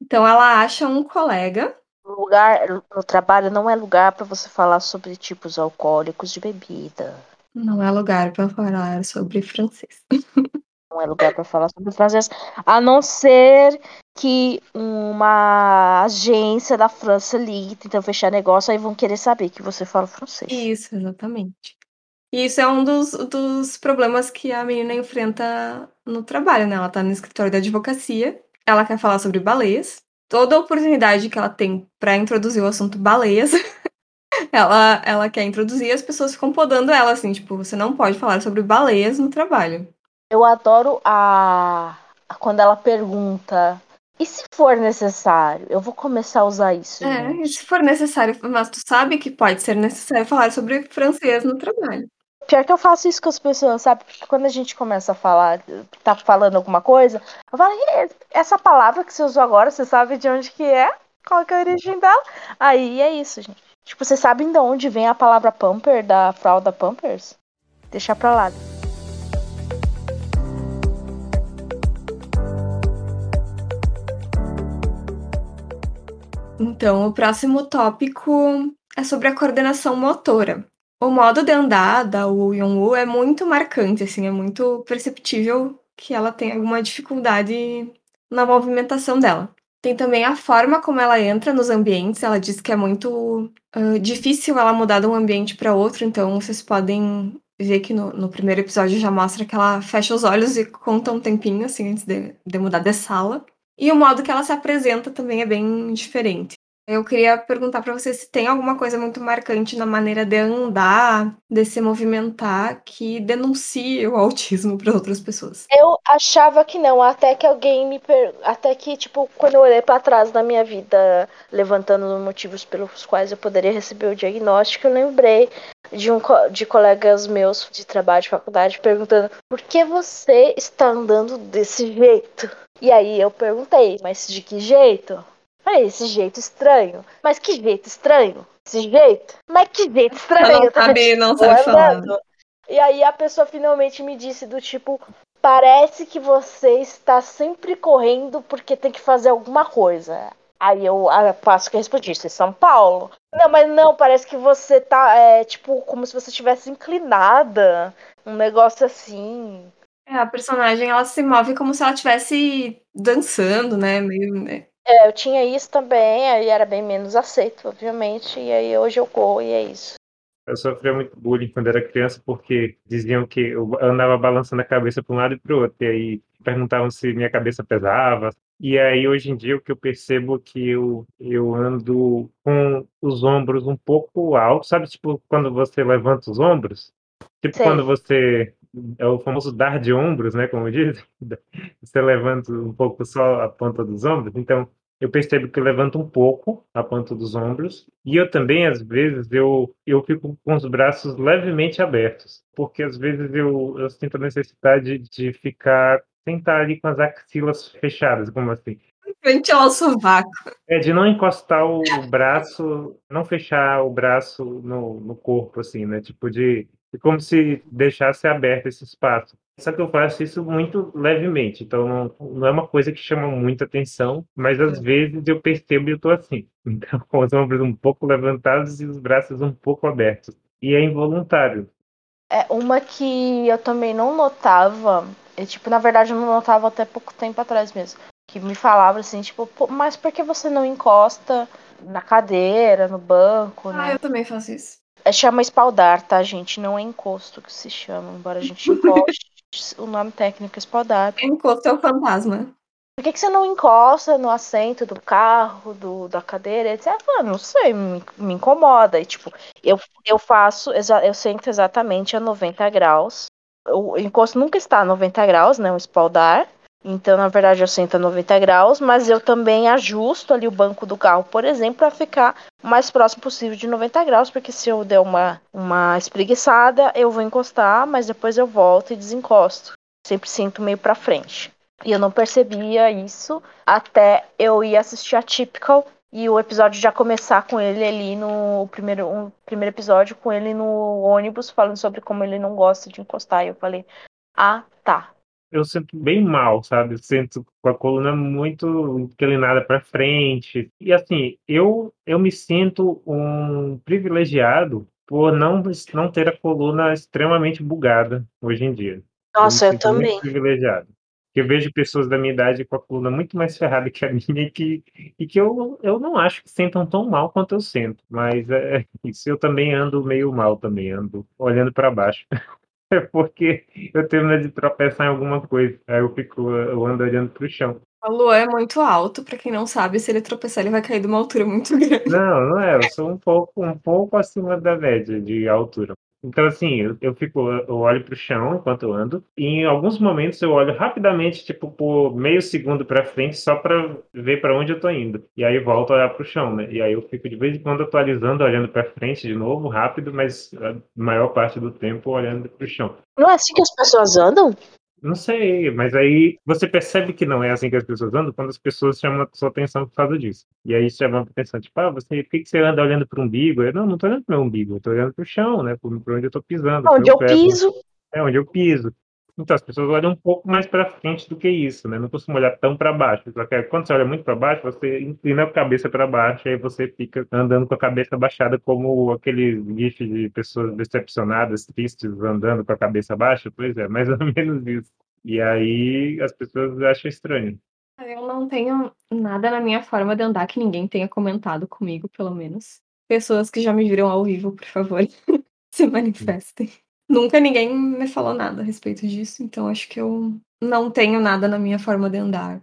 Então, ela acha um colega lugar no trabalho não é lugar para você falar sobre tipos alcoólicos de bebida. Não é lugar para falar sobre francês. <laughs> não é lugar para falar sobre francês, a não ser que uma agência da França ligue tentando fechar negócio, aí vão querer saber que você fala francês. Isso, exatamente. E isso é um dos, dos problemas que a menina enfrenta no trabalho, né? Ela tá no escritório da advocacia, ela quer falar sobre baleias, toda oportunidade que ela tem para introduzir o assunto baleias, <laughs> ela, ela quer introduzir e as pessoas ficam podando ela, assim, tipo, você não pode falar sobre baleias no trabalho. Eu adoro a. quando ela pergunta. E se for necessário? Eu vou começar a usar isso. É, gente. e se for necessário, mas tu sabe que pode ser necessário falar sobre francês no trabalho. Pior que eu faço isso com as pessoas, sabe? Porque quando a gente começa a falar, tá falando alguma coisa, eu falo, essa palavra que você usou agora, você sabe de onde que é? Qual que é a origem dela? Aí é isso, gente. Tipo, vocês sabem de onde vem a palavra pamper da fralda Pampers? Deixa pra lá. Então, o próximo tópico é sobre a coordenação motora. O modo de andar da Woo Young-woo é muito marcante, assim, é muito perceptível que ela tem alguma dificuldade na movimentação dela. Tem também a forma como ela entra nos ambientes. Ela diz que é muito uh, difícil ela mudar de um ambiente para outro, então vocês podem ver que no, no, primeiro episódio já mostra que ela fecha os olhos e conta um tempinho, assim, antes de, de mudar de sala. E o modo que ela se apresenta também é bem diferente. Eu queria perguntar para você se tem alguma coisa muito marcante na maneira de andar, de se movimentar, que denuncie o autismo para outras pessoas. Eu achava que não, até que alguém me per... até que tipo quando eu olhei para trás da minha vida, levantando motivos pelos quais eu poderia receber o diagnóstico, eu lembrei de um de colegas meus de trabalho de faculdade perguntando por que você está andando desse jeito. E aí eu perguntei, mas de que jeito? Falei, esse jeito estranho. Mas que jeito estranho? Esse jeito? Mas que jeito estranho? Não sabe, não sabe falar. E aí a pessoa finalmente me disse do tipo, parece que você está sempre correndo porque tem que fazer alguma coisa. Aí eu passo que respondi, isso é São Paulo. Não, mas não, parece que você tá, é, tipo, como se você estivesse inclinada. Um negócio assim. É, a personagem, ela se move como se ela estivesse dançando, né? Meio, né? É, eu tinha isso também, aí era bem menos aceito, obviamente, e aí hoje eu corro e é isso. Eu sofria muito bullying quando era criança porque diziam que eu andava balançando a cabeça para um lado e para o outro. E aí perguntavam se minha cabeça pesava. E aí hoje em dia o que eu percebo é que eu, eu ando com os ombros um pouco altos, sabe? Tipo quando você levanta os ombros? Tipo Sim. quando você. É o famoso dar de ombros, né? Como dizem. Você levanta um pouco só a ponta dos ombros. Então, eu percebo que eu levanto um pouco a ponta dos ombros e eu também às vezes eu eu fico com os braços levemente abertos porque às vezes eu, eu sinto a necessidade de ficar sentar ali com as axilas fechadas como assim frente ao sovaco é de não encostar o braço não fechar o braço no, no corpo assim né tipo de como se deixasse aberto esse espaço só que eu faço isso muito levemente, então não, não é uma coisa que chama muita atenção, mas às é. vezes eu percebo e eu tô assim. <laughs> Então, com os ombros um pouco levantados e os braços um pouco abertos. E é involuntário. É uma que eu também não notava, é, tipo, na verdade eu não notava até pouco tempo atrás mesmo, que me falava assim, tipo, mas por que você não encosta na cadeira, no banco, ah, né? Ah, eu também faço isso. É, chama espaldar, tá, gente? Não é encosto que se chama, embora a gente encoste o nome técnico é espaldar. Encosto é o fantasma. Por que, que você não encosta no assento do carro, do, da cadeira, etc? Ah, não sei, me, me incomoda. E, tipo, eu, eu faço, eu sento exatamente a 90 graus. O encosto nunca está a 90 graus, né? O espaldar. Então, na verdade, eu sento a 90 graus, mas eu também ajusto ali o banco do carro, por exemplo, para ficar o mais próximo possível de 90 graus, porque se eu der uma, uma espreguiçada, eu vou encostar, mas depois eu volto e desencosto. Sempre sinto meio para frente. E eu não percebia isso até eu ir assistir a Typical e o episódio já começar com ele ali no primeiro, um, primeiro episódio, com ele no ônibus, falando sobre como ele não gosta de encostar. E eu falei, ah, tá eu sinto bem mal, sabe? Eu sinto com a coluna muito inclinada para frente. E assim, eu eu me sinto um privilegiado por não não ter a coluna extremamente bugada hoje em dia. Nossa, eu, eu também. privilegiado. Eu vejo pessoas da minha idade com a coluna muito mais ferrada que a <laughs> minha e que, e que eu, eu não acho que sentam tão mal quanto eu sento. Mas é, <laughs> isso eu também ando meio mal também, ando olhando para baixo. <laughs> <laughs> É porque eu tenho medo de tropeçar em alguma coisa. Aí eu fico, eu ando olhando pro chão. O Luan é muito alto, para quem não sabe, se ele tropeçar, ele vai cair de uma altura muito <laughs> grande. Não, não é, eu sou um pouco, um pouco acima da média de altura. Então, assim, eu, eu fico, eu olho para o chão enquanto eu ando, e em alguns momentos eu olho rapidamente, tipo, por meio segundo para frente, só para ver para onde eu tô indo. E aí volto a olhar para o chão, né? E aí eu fico de vez em quando atualizando, olhando para frente de novo, rápido, mas a maior parte do tempo olhando para o chão. Não é assim que as pessoas andam? Não sei, mas aí você percebe que não é assim que as pessoas andam quando as pessoas chamam a sua atenção por causa disso. E aí chama a atenção, tipo, ah, você, por que, que você anda olhando para o umbigo? Eu, não, não tô olhando para o umbigo, eu tô olhando para o chão, né? Para onde eu tô pisando. Onde eu piso. É, onde eu piso. Então, as pessoas olham um pouco mais para frente do que isso, né? Não costuma olhar tão para baixo. Quando você olha muito para baixo, você inclina a cabeça para baixo, aí você fica andando com a cabeça baixada, como aquele gif de pessoas decepcionadas, tristes, andando com a cabeça baixa. Pois é, mais <laughs> ou menos isso. E aí as pessoas acham estranho. Eu não tenho nada na minha forma de andar que ninguém tenha comentado comigo, pelo menos. Pessoas que já me viram ao vivo, por favor, <laughs> se manifestem. Nunca ninguém me falou nada a respeito disso, então acho que eu não tenho nada na minha forma de andar.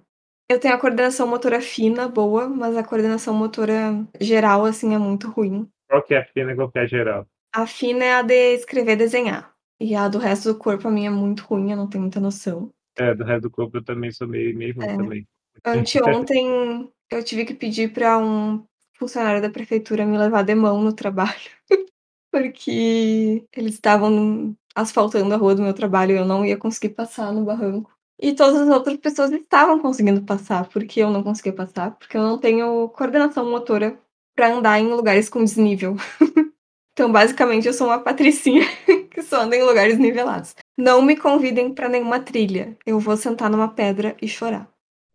Eu tenho a coordenação motora fina, boa, mas a coordenação motora geral, assim, é muito ruim. Qual que é a fina e qual que é a geral? A fina é a de escrever e desenhar. E a do resto do corpo, a minha é muito ruim, eu não tenho muita noção. É, do resto do corpo eu também sou meio, meio ruim é. também. Anteontem eu tive que pedir para um funcionário da prefeitura me levar de mão no trabalho. <laughs> porque eles estavam asfaltando a rua do meu trabalho e eu não ia conseguir passar no barranco. E todas as outras pessoas estavam conseguindo passar, porque eu não conseguia passar, porque eu não tenho coordenação motora para andar em lugares com desnível. <laughs> então, basicamente, eu sou uma patricinha <laughs> que só anda em lugares nivelados. Não me convidem para nenhuma trilha. Eu vou sentar numa pedra e chorar.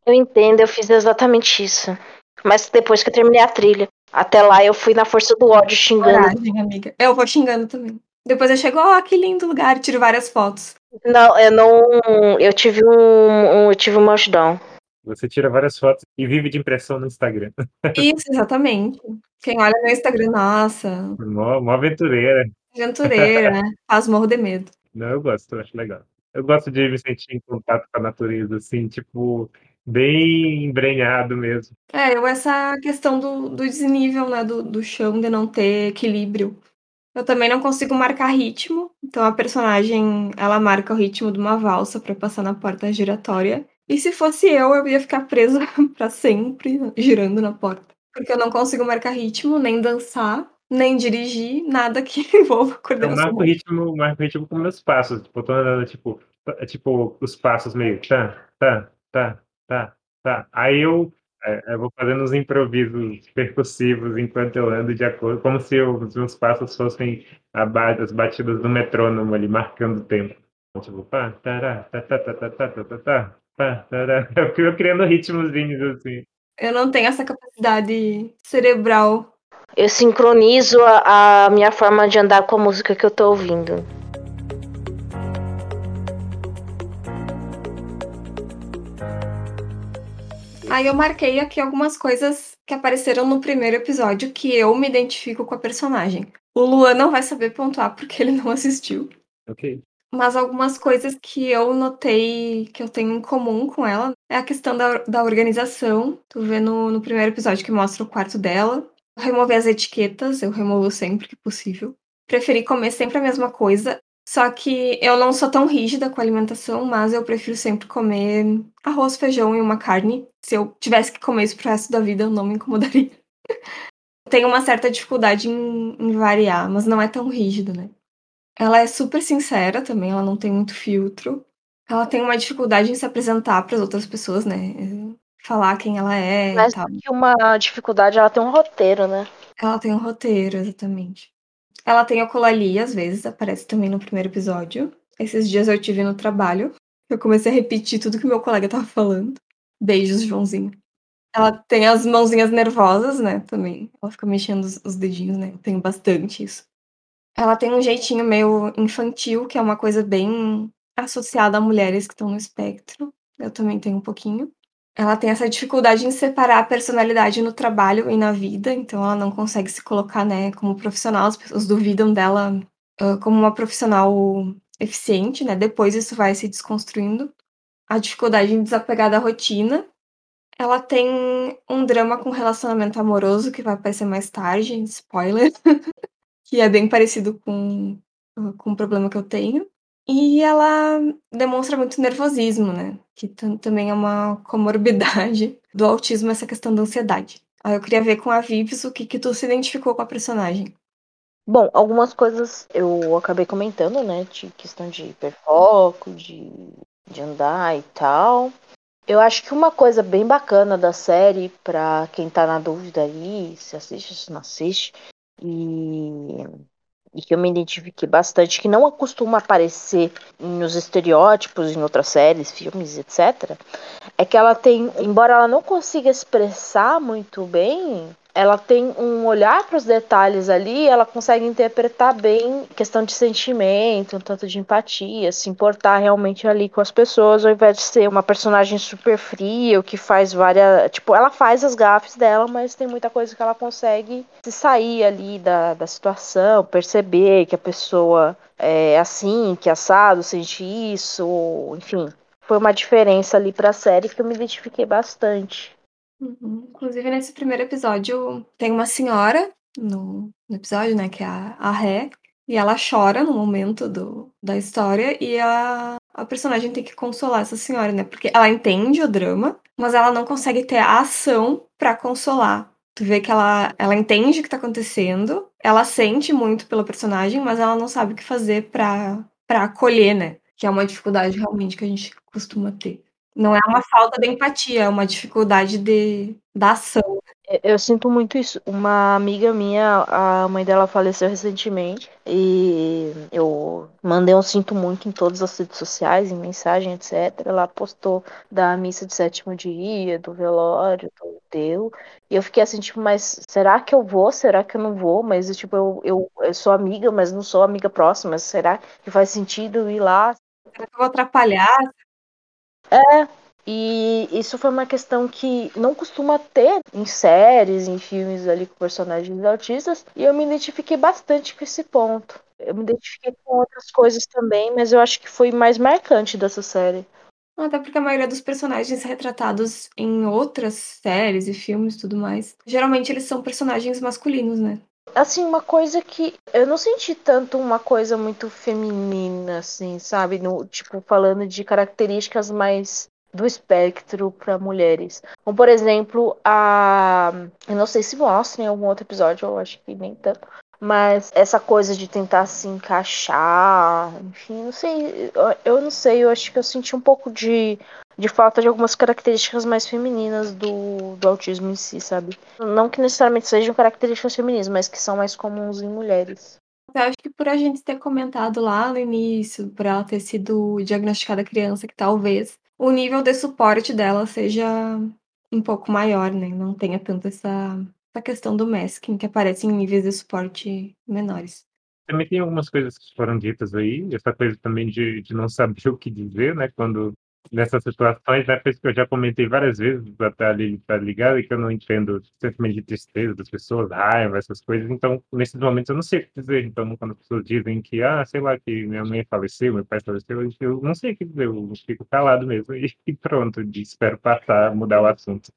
Eu entendo, eu fiz exatamente isso. Mas depois que eu terminei a trilha. Até lá eu fui na força do ódio xingando. Coragem, amiga. Eu vou xingando também. Depois eu chego, ó, oh, que lindo lugar, tiro várias fotos. Não, eu não. Eu tive um. um eu tive um meltdown. Você tira várias fotos e vive de impressão no Instagram. <laughs> Isso, exatamente. Quem olha no Instagram, nossa. Mó, mó aventureira. Aventureira, né? <laughs> Faz morro de medo. Não, eu gosto, eu acho legal. Eu gosto de me sentir em contato com a natureza, assim, tipo, bem embrenhado mesmo. É, eu essa questão do, do desnível, né, do, do chão, de não ter equilíbrio. Eu também não consigo marcar ritmo, então a personagem, ela marca o ritmo de uma valsa para passar na porta giratória. E se fosse eu, eu ia ficar presa <laughs> para sempre, girando na porta. Porque eu não consigo marcar ritmo, nem dançar, nem dirigir, nada que <laughs> envolva coordenação. Eu marco ritmo, marco ritmo com meus passos. Tipo, eu tô andando, tipo, tipo, os passos meio tá, tá, tá, tá, tá. Aí eu, é, eu vou fazendo os improvisos percussivos enquanto eu ando de acordo, como se os meus passos fossem as batidas do metrônomo ali, marcando o tempo. Tipo, pá, tará, tá, tá, tá, tá, tá, tá, tá, tá, pá, tará. <laughs> Eu criando ritmozinhos assim. Eu não tenho essa capacidade cerebral. Eu sincronizo a, a minha forma de andar com a música que eu tô ouvindo. Aí eu marquei aqui algumas coisas que apareceram no primeiro episódio que eu me identifico com a personagem. O Luan não vai saber pontuar porque ele não assistiu. Ok. Mas algumas coisas que eu notei que eu tenho em comum com ela é a questão da, da organização. Tu vê no, no primeiro episódio que mostra o quarto dela. Remover as etiquetas, eu removo sempre que possível. Preferi comer sempre a mesma coisa. Só que eu não sou tão rígida com a alimentação, mas eu prefiro sempre comer arroz, feijão e uma carne. Se eu tivesse que comer isso pro resto da vida, eu não me incomodaria. <laughs> Tenho uma certa dificuldade em, em variar, mas não é tão rígido, né? Ela é super sincera também, ela não tem muito filtro. Ela tem uma dificuldade em se apresentar para as outras pessoas, né? Falar quem ela é. Mas e tal. uma dificuldade, ela tem um roteiro, né? Ela tem um roteiro, exatamente. Ela tem a às vezes, aparece também no primeiro episódio. Esses dias eu tive no trabalho. Eu comecei a repetir tudo que meu colega tava falando. Beijos, Joãozinho. Ela tem as mãozinhas nervosas, né, também. Ela fica mexendo os, os dedinhos, né? Eu tenho bastante isso. Ela tem um jeitinho meio infantil, que é uma coisa bem associada a mulheres que estão no espectro. Eu também tenho um pouquinho. Ela tem essa dificuldade em separar a personalidade no trabalho e na vida, então ela não consegue se colocar, né, como profissional. As pessoas duvidam dela uh, como uma profissional eficiente, né? Depois isso vai se desconstruindo. A dificuldade em desapegar da rotina. Ela tem um drama com relacionamento amoroso que vai aparecer mais tarde, spoiler, <laughs> que é bem parecido com, com o problema que eu tenho. E ela demonstra muito nervosismo, né? Que também é uma comorbidade do autismo, essa questão da ansiedade. Aí eu queria ver com a Vives o que, que tu se identificou com a personagem. Bom, algumas coisas eu acabei comentando, né? De questão de hiperfoco, de, de andar e tal. Eu acho que uma coisa bem bacana da série, pra quem tá na dúvida aí, se assiste, se não assiste, e e que eu me identifiquei bastante, que não costuma aparecer nos estereótipos em outras séries, filmes, etc., é que ela tem, embora ela não consiga expressar muito bem ela tem um olhar para os detalhes ali, ela consegue interpretar bem questão de sentimento, um tanto de empatia, se importar realmente ali com as pessoas, ao invés de ser uma personagem super fria, que faz várias. Tipo, ela faz as gafes dela, mas tem muita coisa que ela consegue se sair ali da, da situação, perceber que a pessoa é assim, que é assado, sente isso, enfim. Foi uma diferença ali para a série que eu me identifiquei bastante. Uhum. Inclusive, nesse primeiro episódio, tem uma senhora no, no episódio, né, que é a, a Ré, e ela chora no momento do, da história, e a, a personagem tem que consolar essa senhora, né, porque ela entende o drama, mas ela não consegue ter a ação para consolar Tu vê que ela, ela entende o que tá acontecendo, ela sente muito pela personagem, mas ela não sabe o que fazer pra acolher, né? Que é uma dificuldade realmente que a gente costuma ter. Não é uma falta de empatia, é uma dificuldade de, da ação. Eu sinto muito isso. Uma amiga minha, a mãe dela faleceu recentemente e eu mandei um sinto muito em todas as redes sociais, em mensagem, etc. Ela postou da missa de sétimo dia, do velório, do teu. E eu fiquei assim, tipo, mas será que eu vou? Será que eu não vou? Mas, tipo, eu, eu, eu sou amiga, mas não sou amiga próxima. Será que faz sentido ir lá? Será que eu vou atrapalhar? É, e isso foi uma questão que não costuma ter em séries, em filmes ali com personagens autistas, e eu me identifiquei bastante com esse ponto. Eu me identifiquei com outras coisas também, mas eu acho que foi mais marcante dessa série. Até porque a maioria dos personagens retratados em outras séries e filmes e tudo mais, geralmente eles são personagens masculinos, né? Assim, uma coisa que eu não senti tanto uma coisa muito feminina, assim, sabe? No, tipo, falando de características mais do espectro para mulheres. Como, por exemplo, a. Eu não sei se mostra em algum outro episódio, eu acho que nem tanto. Mas essa coisa de tentar se encaixar, enfim, não sei. Eu não sei, eu acho que eu senti um pouco de, de falta de algumas características mais femininas do, do autismo em si, sabe? Não que necessariamente sejam características femininas, mas que são mais comuns em mulheres. Eu acho que por a gente ter comentado lá no início, por ela ter sido diagnosticada criança, que talvez o nível de suporte dela seja um pouco maior, né? Não tenha tanto essa, essa questão do masking que aparece em níveis de suporte menores. Também tem algumas coisas que foram ditas aí, essa coisa também de, de não saber <laughs> o que dizer, né? Quando nessas situações, né, que eu já comentei várias vezes, até ali tá ligado, que eu não entendo sentimento de tristeza das pessoas, raiva, essas coisas, então, nesses momentos eu não sei o que dizer, então, quando as pessoas dizem que, ah, sei lá, que minha mãe faleceu, meu pai faleceu, eu não sei o que dizer, eu fico calado mesmo, <laughs> e pronto, espero passar, mudar o assunto.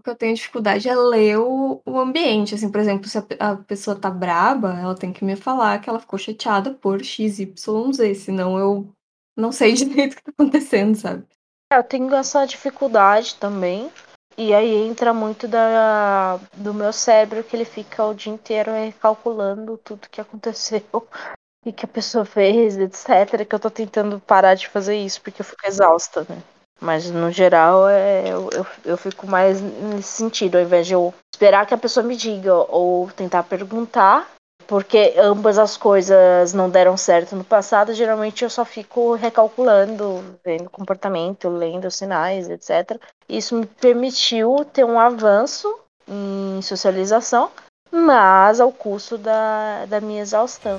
O que eu tenho dificuldade é ler o, o ambiente, assim, por exemplo, se a, a pessoa tá braba, ela tem que me falar que ela ficou chateada por XYZ, senão eu não sei <laughs> direito o que tá acontecendo, sabe? É, eu tenho essa dificuldade também. E aí entra muito da, do meu cérebro que ele fica o dia inteiro recalculando tudo que aconteceu <laughs> e que a pessoa fez, etc. Que eu tô tentando parar de fazer isso porque eu fico exausta, né? Mas no geral é, eu, eu, fico mais nesse sentido, ao invés de eu esperar que a pessoa me diga ou tentar perguntar, porque ambas as coisas não deram certo no passado, geralmente eu só fico recalculando, vendo comportamento, lendo sinais, etc. Isso me permitiu ter um avanço em socialização, mas ao custo da, da minha exaustão.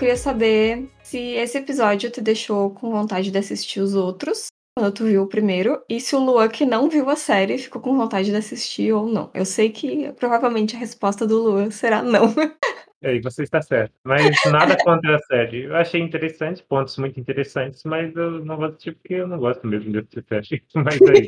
Queria saber se esse episódio te deixou com vontade de assistir os outros quando tu viu o primeiro, e se o Luan que não viu a série ficou com vontade de assistir ou não. Eu sei que provavelmente a resposta do Luan será não. <laughs> É, e você está certo. Mas nada contra a série. Eu achei interessante, pontos muito interessantes, mas eu não vou assistir porque eu não gosto mesmo de assistir série. <laughs> Mas aí.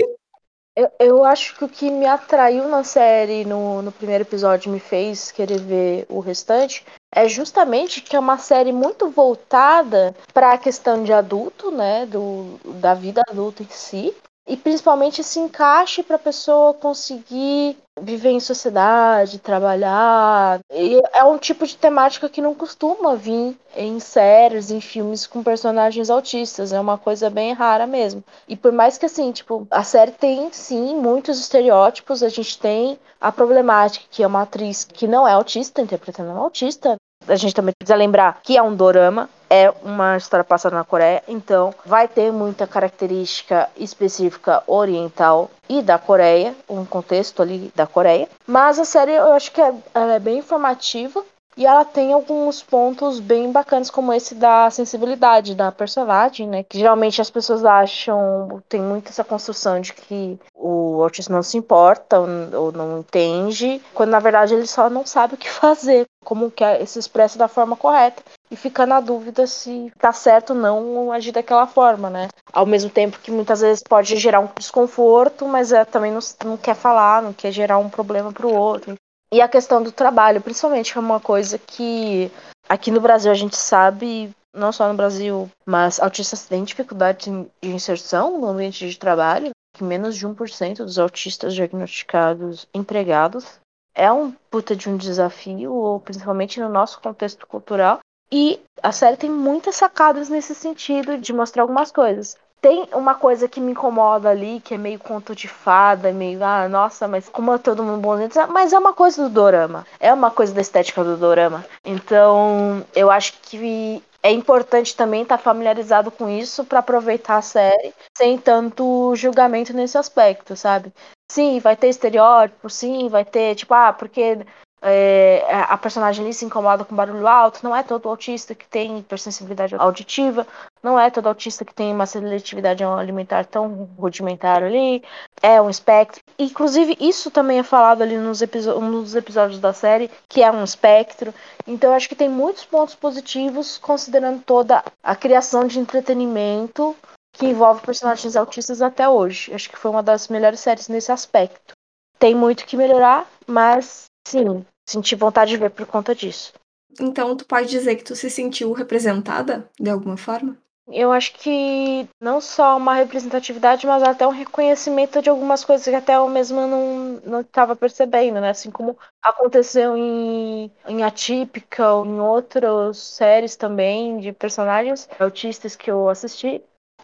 Eu, eu acho que o que me atraiu na série no, no primeiro episódio me fez querer ver o restante é justamente que é uma série muito voltada para a questão de adulto, né, do, da vida adulta em si, e principalmente esse encaixe para a pessoa conseguir viver em sociedade, trabalhar. E é um tipo de temática que não costuma vir em séries, em filmes com personagens autistas, é uma coisa bem rara mesmo. E por mais que assim, tipo, a série tem sim muitos estereótipos, a gente tem a problemática que é uma atriz que não é autista interpretando uma autista, a gente também precisa lembrar que é um dorama, é uma história passada na Coreia, então vai ter muita característica específica oriental e da Coreia, um contexto ali da Coreia. Mas a série eu acho que é, é bem informativa e ela tem alguns pontos bem bacanas, como esse da sensibilidade da personagem, né? Que geralmente as pessoas acham, tem muito essa construção de que o autista não se importa ou não entende, quando na verdade ele só não sabe o que <laughs> fazer, como que se expressa da forma correta e fica na dúvida se tá certo ou não agir daquela forma, né? Ao mesmo tempo que muitas vezes pode gerar um desconforto, mas é, também não, não quer falar, não quer gerar um problema para o outro. E a questão do trabalho, principalmente, é uma coisa que aqui no Brasil a gente sabe não só no Brasil, mas autistas têm dificuldade de inserção no ambiente de trabalho, que menos de 1% dos autistas diagnosticados empregados. É um puta de um desafio, principalmente no nosso contexto cultural. E a série tem muitas sacadas nesse sentido de mostrar algumas coisas. Tem uma coisa que me incomoda ali, que é meio conto de fada, meio, ah, nossa, mas como é todo mundo bonzinho. Mas é uma coisa do dorama. É uma coisa da estética do dorama. Então, eu acho que é importante também estar tá familiarizado com isso para aproveitar a série sem tanto julgamento nesse aspecto, sabe? Sim, vai ter estereótipo, sim, vai ter, tipo, ah, porque é, a personagem ali se incomoda com barulho alto, não é todo autista que tem hipersensibilidade auditiva, não é todo autista que tem uma seletividade alimentar tão rudimentar ali, é um espectro. Inclusive, isso também é falado ali nos, episódios da série, que é um espectro. Então, acho que tem muitos pontos positivos, considerando toda a criação de entretenimento que envolve personagens autistas até hoje. Acho que foi uma das melhores séries nesse aspecto. Tem muito que melhorar, mas sim, senti vontade de ver por conta disso. Então, tu pode dizer que tu se sentiu representada de alguma forma? Eu acho que não só uma representatividade, mas até um reconhecimento de algumas coisas que até eu mesma não estava percebendo, né? Assim como aconteceu em, em Atípica ou em outras séries também de personagens autistas que eu assisti.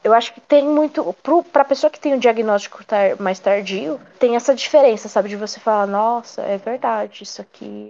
Eu acho que tem muito. Para a pessoa que tem um diagnóstico tar, mais tardio, tem essa diferença, sabe? De você falar, nossa, é verdade isso aqui.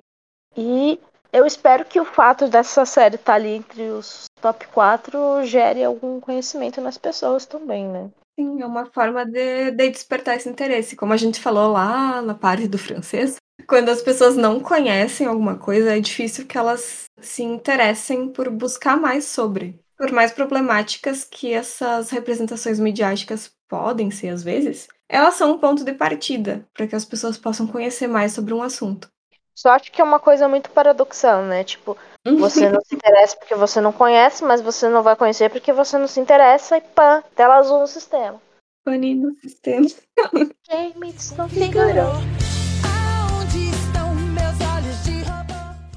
E eu espero que o fato dessa série estar tá ali entre os top 4 gere algum conhecimento nas pessoas também, né? Sim, é uma forma de, de despertar esse interesse. Como a gente falou lá na parte do francês, quando as pessoas não conhecem alguma coisa, é difícil que elas se interessem por buscar mais sobre. Por mais problemáticas que essas representações midiáticas podem ser às vezes, elas são um ponto de partida para que as pessoas possam conhecer mais sobre um assunto. Só acho que é uma coisa muito paradoxal, né? Tipo, você não se interessa porque você não conhece, mas você não vai conhecer porque você não se interessa e pã, tela azul no sistema. Paninho no sistema. Game desconfigurou.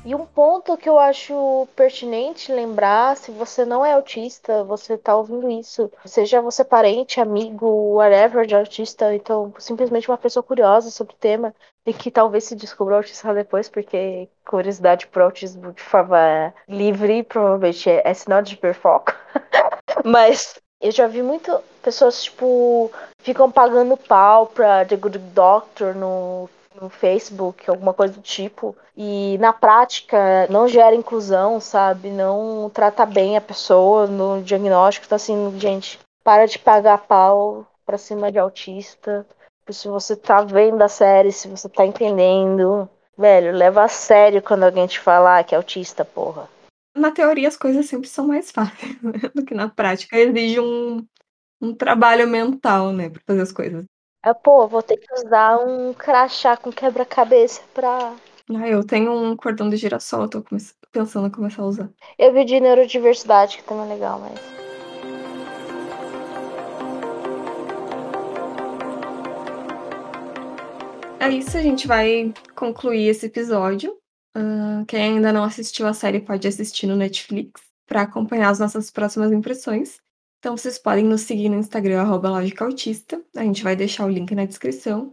E um ponto que eu acho pertinente lembrar, se você não é autista, você tá ouvindo isso, seja você parente, amigo, whatever de autista, então simplesmente uma pessoa curiosa sobre o tema e que talvez se descubra autista depois, porque curiosidade por autismo de forma livre provavelmente é, é sinal de hiperfoco. <laughs> Mas eu já vi muito pessoas, tipo, ficam pagando pau pra The Good Doctor no no Facebook, alguma coisa do tipo, e na prática não gera inclusão, sabe? Não trata bem a pessoa no diagnóstico. Então, assim, gente, para de pagar pau pra cima de autista. Se você tá vendo a série, se você tá entendendo, velho, leva a sério quando alguém te falar que é autista, porra. Na teoria, as coisas sempre são mais fáceis <laughs> né? do que na prática. Exige um, um trabalho mental, né, pra fazer as coisas. É, pô, vou ter que usar um crachá com quebra-cabeça pra. Ah, eu tenho um cordão de girassol, eu tô pensando em começar a usar. Eu vi de neurodiversidade, que também é legal, mas. É isso, a gente vai concluir esse episódio. Uh, quem ainda não assistiu a série pode assistir no Netflix para acompanhar as nossas próximas impressões. Então vocês podem nos seguir no Instagram, arroba Autista. A gente vai deixar o link na descrição.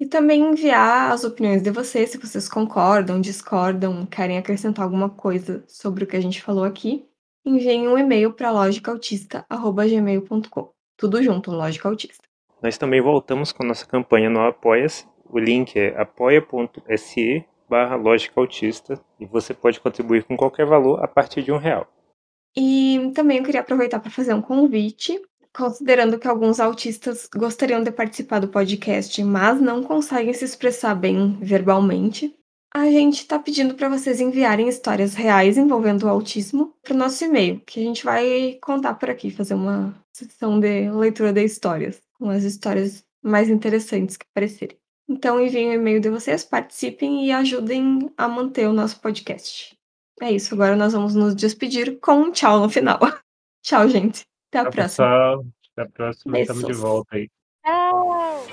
E também enviar as opiniões de vocês, se vocês concordam, discordam, querem acrescentar alguma coisa sobre o que a gente falou aqui. Enviem um e-mail para logicautista.gmail.com. Tudo junto, Lógica Autista. Nós também voltamos com nossa campanha no Apoia-se. O link é apoia.se barra Lógica Autista e você pode contribuir com qualquer valor a partir de um real. E também eu queria aproveitar para fazer um convite, considerando que alguns autistas gostariam de participar do podcast, mas não conseguem se expressar bem verbalmente. A gente está pedindo para vocês enviarem histórias reais envolvendo o autismo para o nosso e-mail, que a gente vai contar por aqui, fazer uma sessão de leitura de histórias, com as histórias mais interessantes que aparecerem. Então enviem o e-mail de vocês, participem e ajudem a manter o nosso podcast. É isso, agora nós vamos nos despedir com um tchau no final. <laughs> tchau, gente. Até a tchau, próxima. Pessoal. Até a próxima. Estamos de volta aí. Tchau.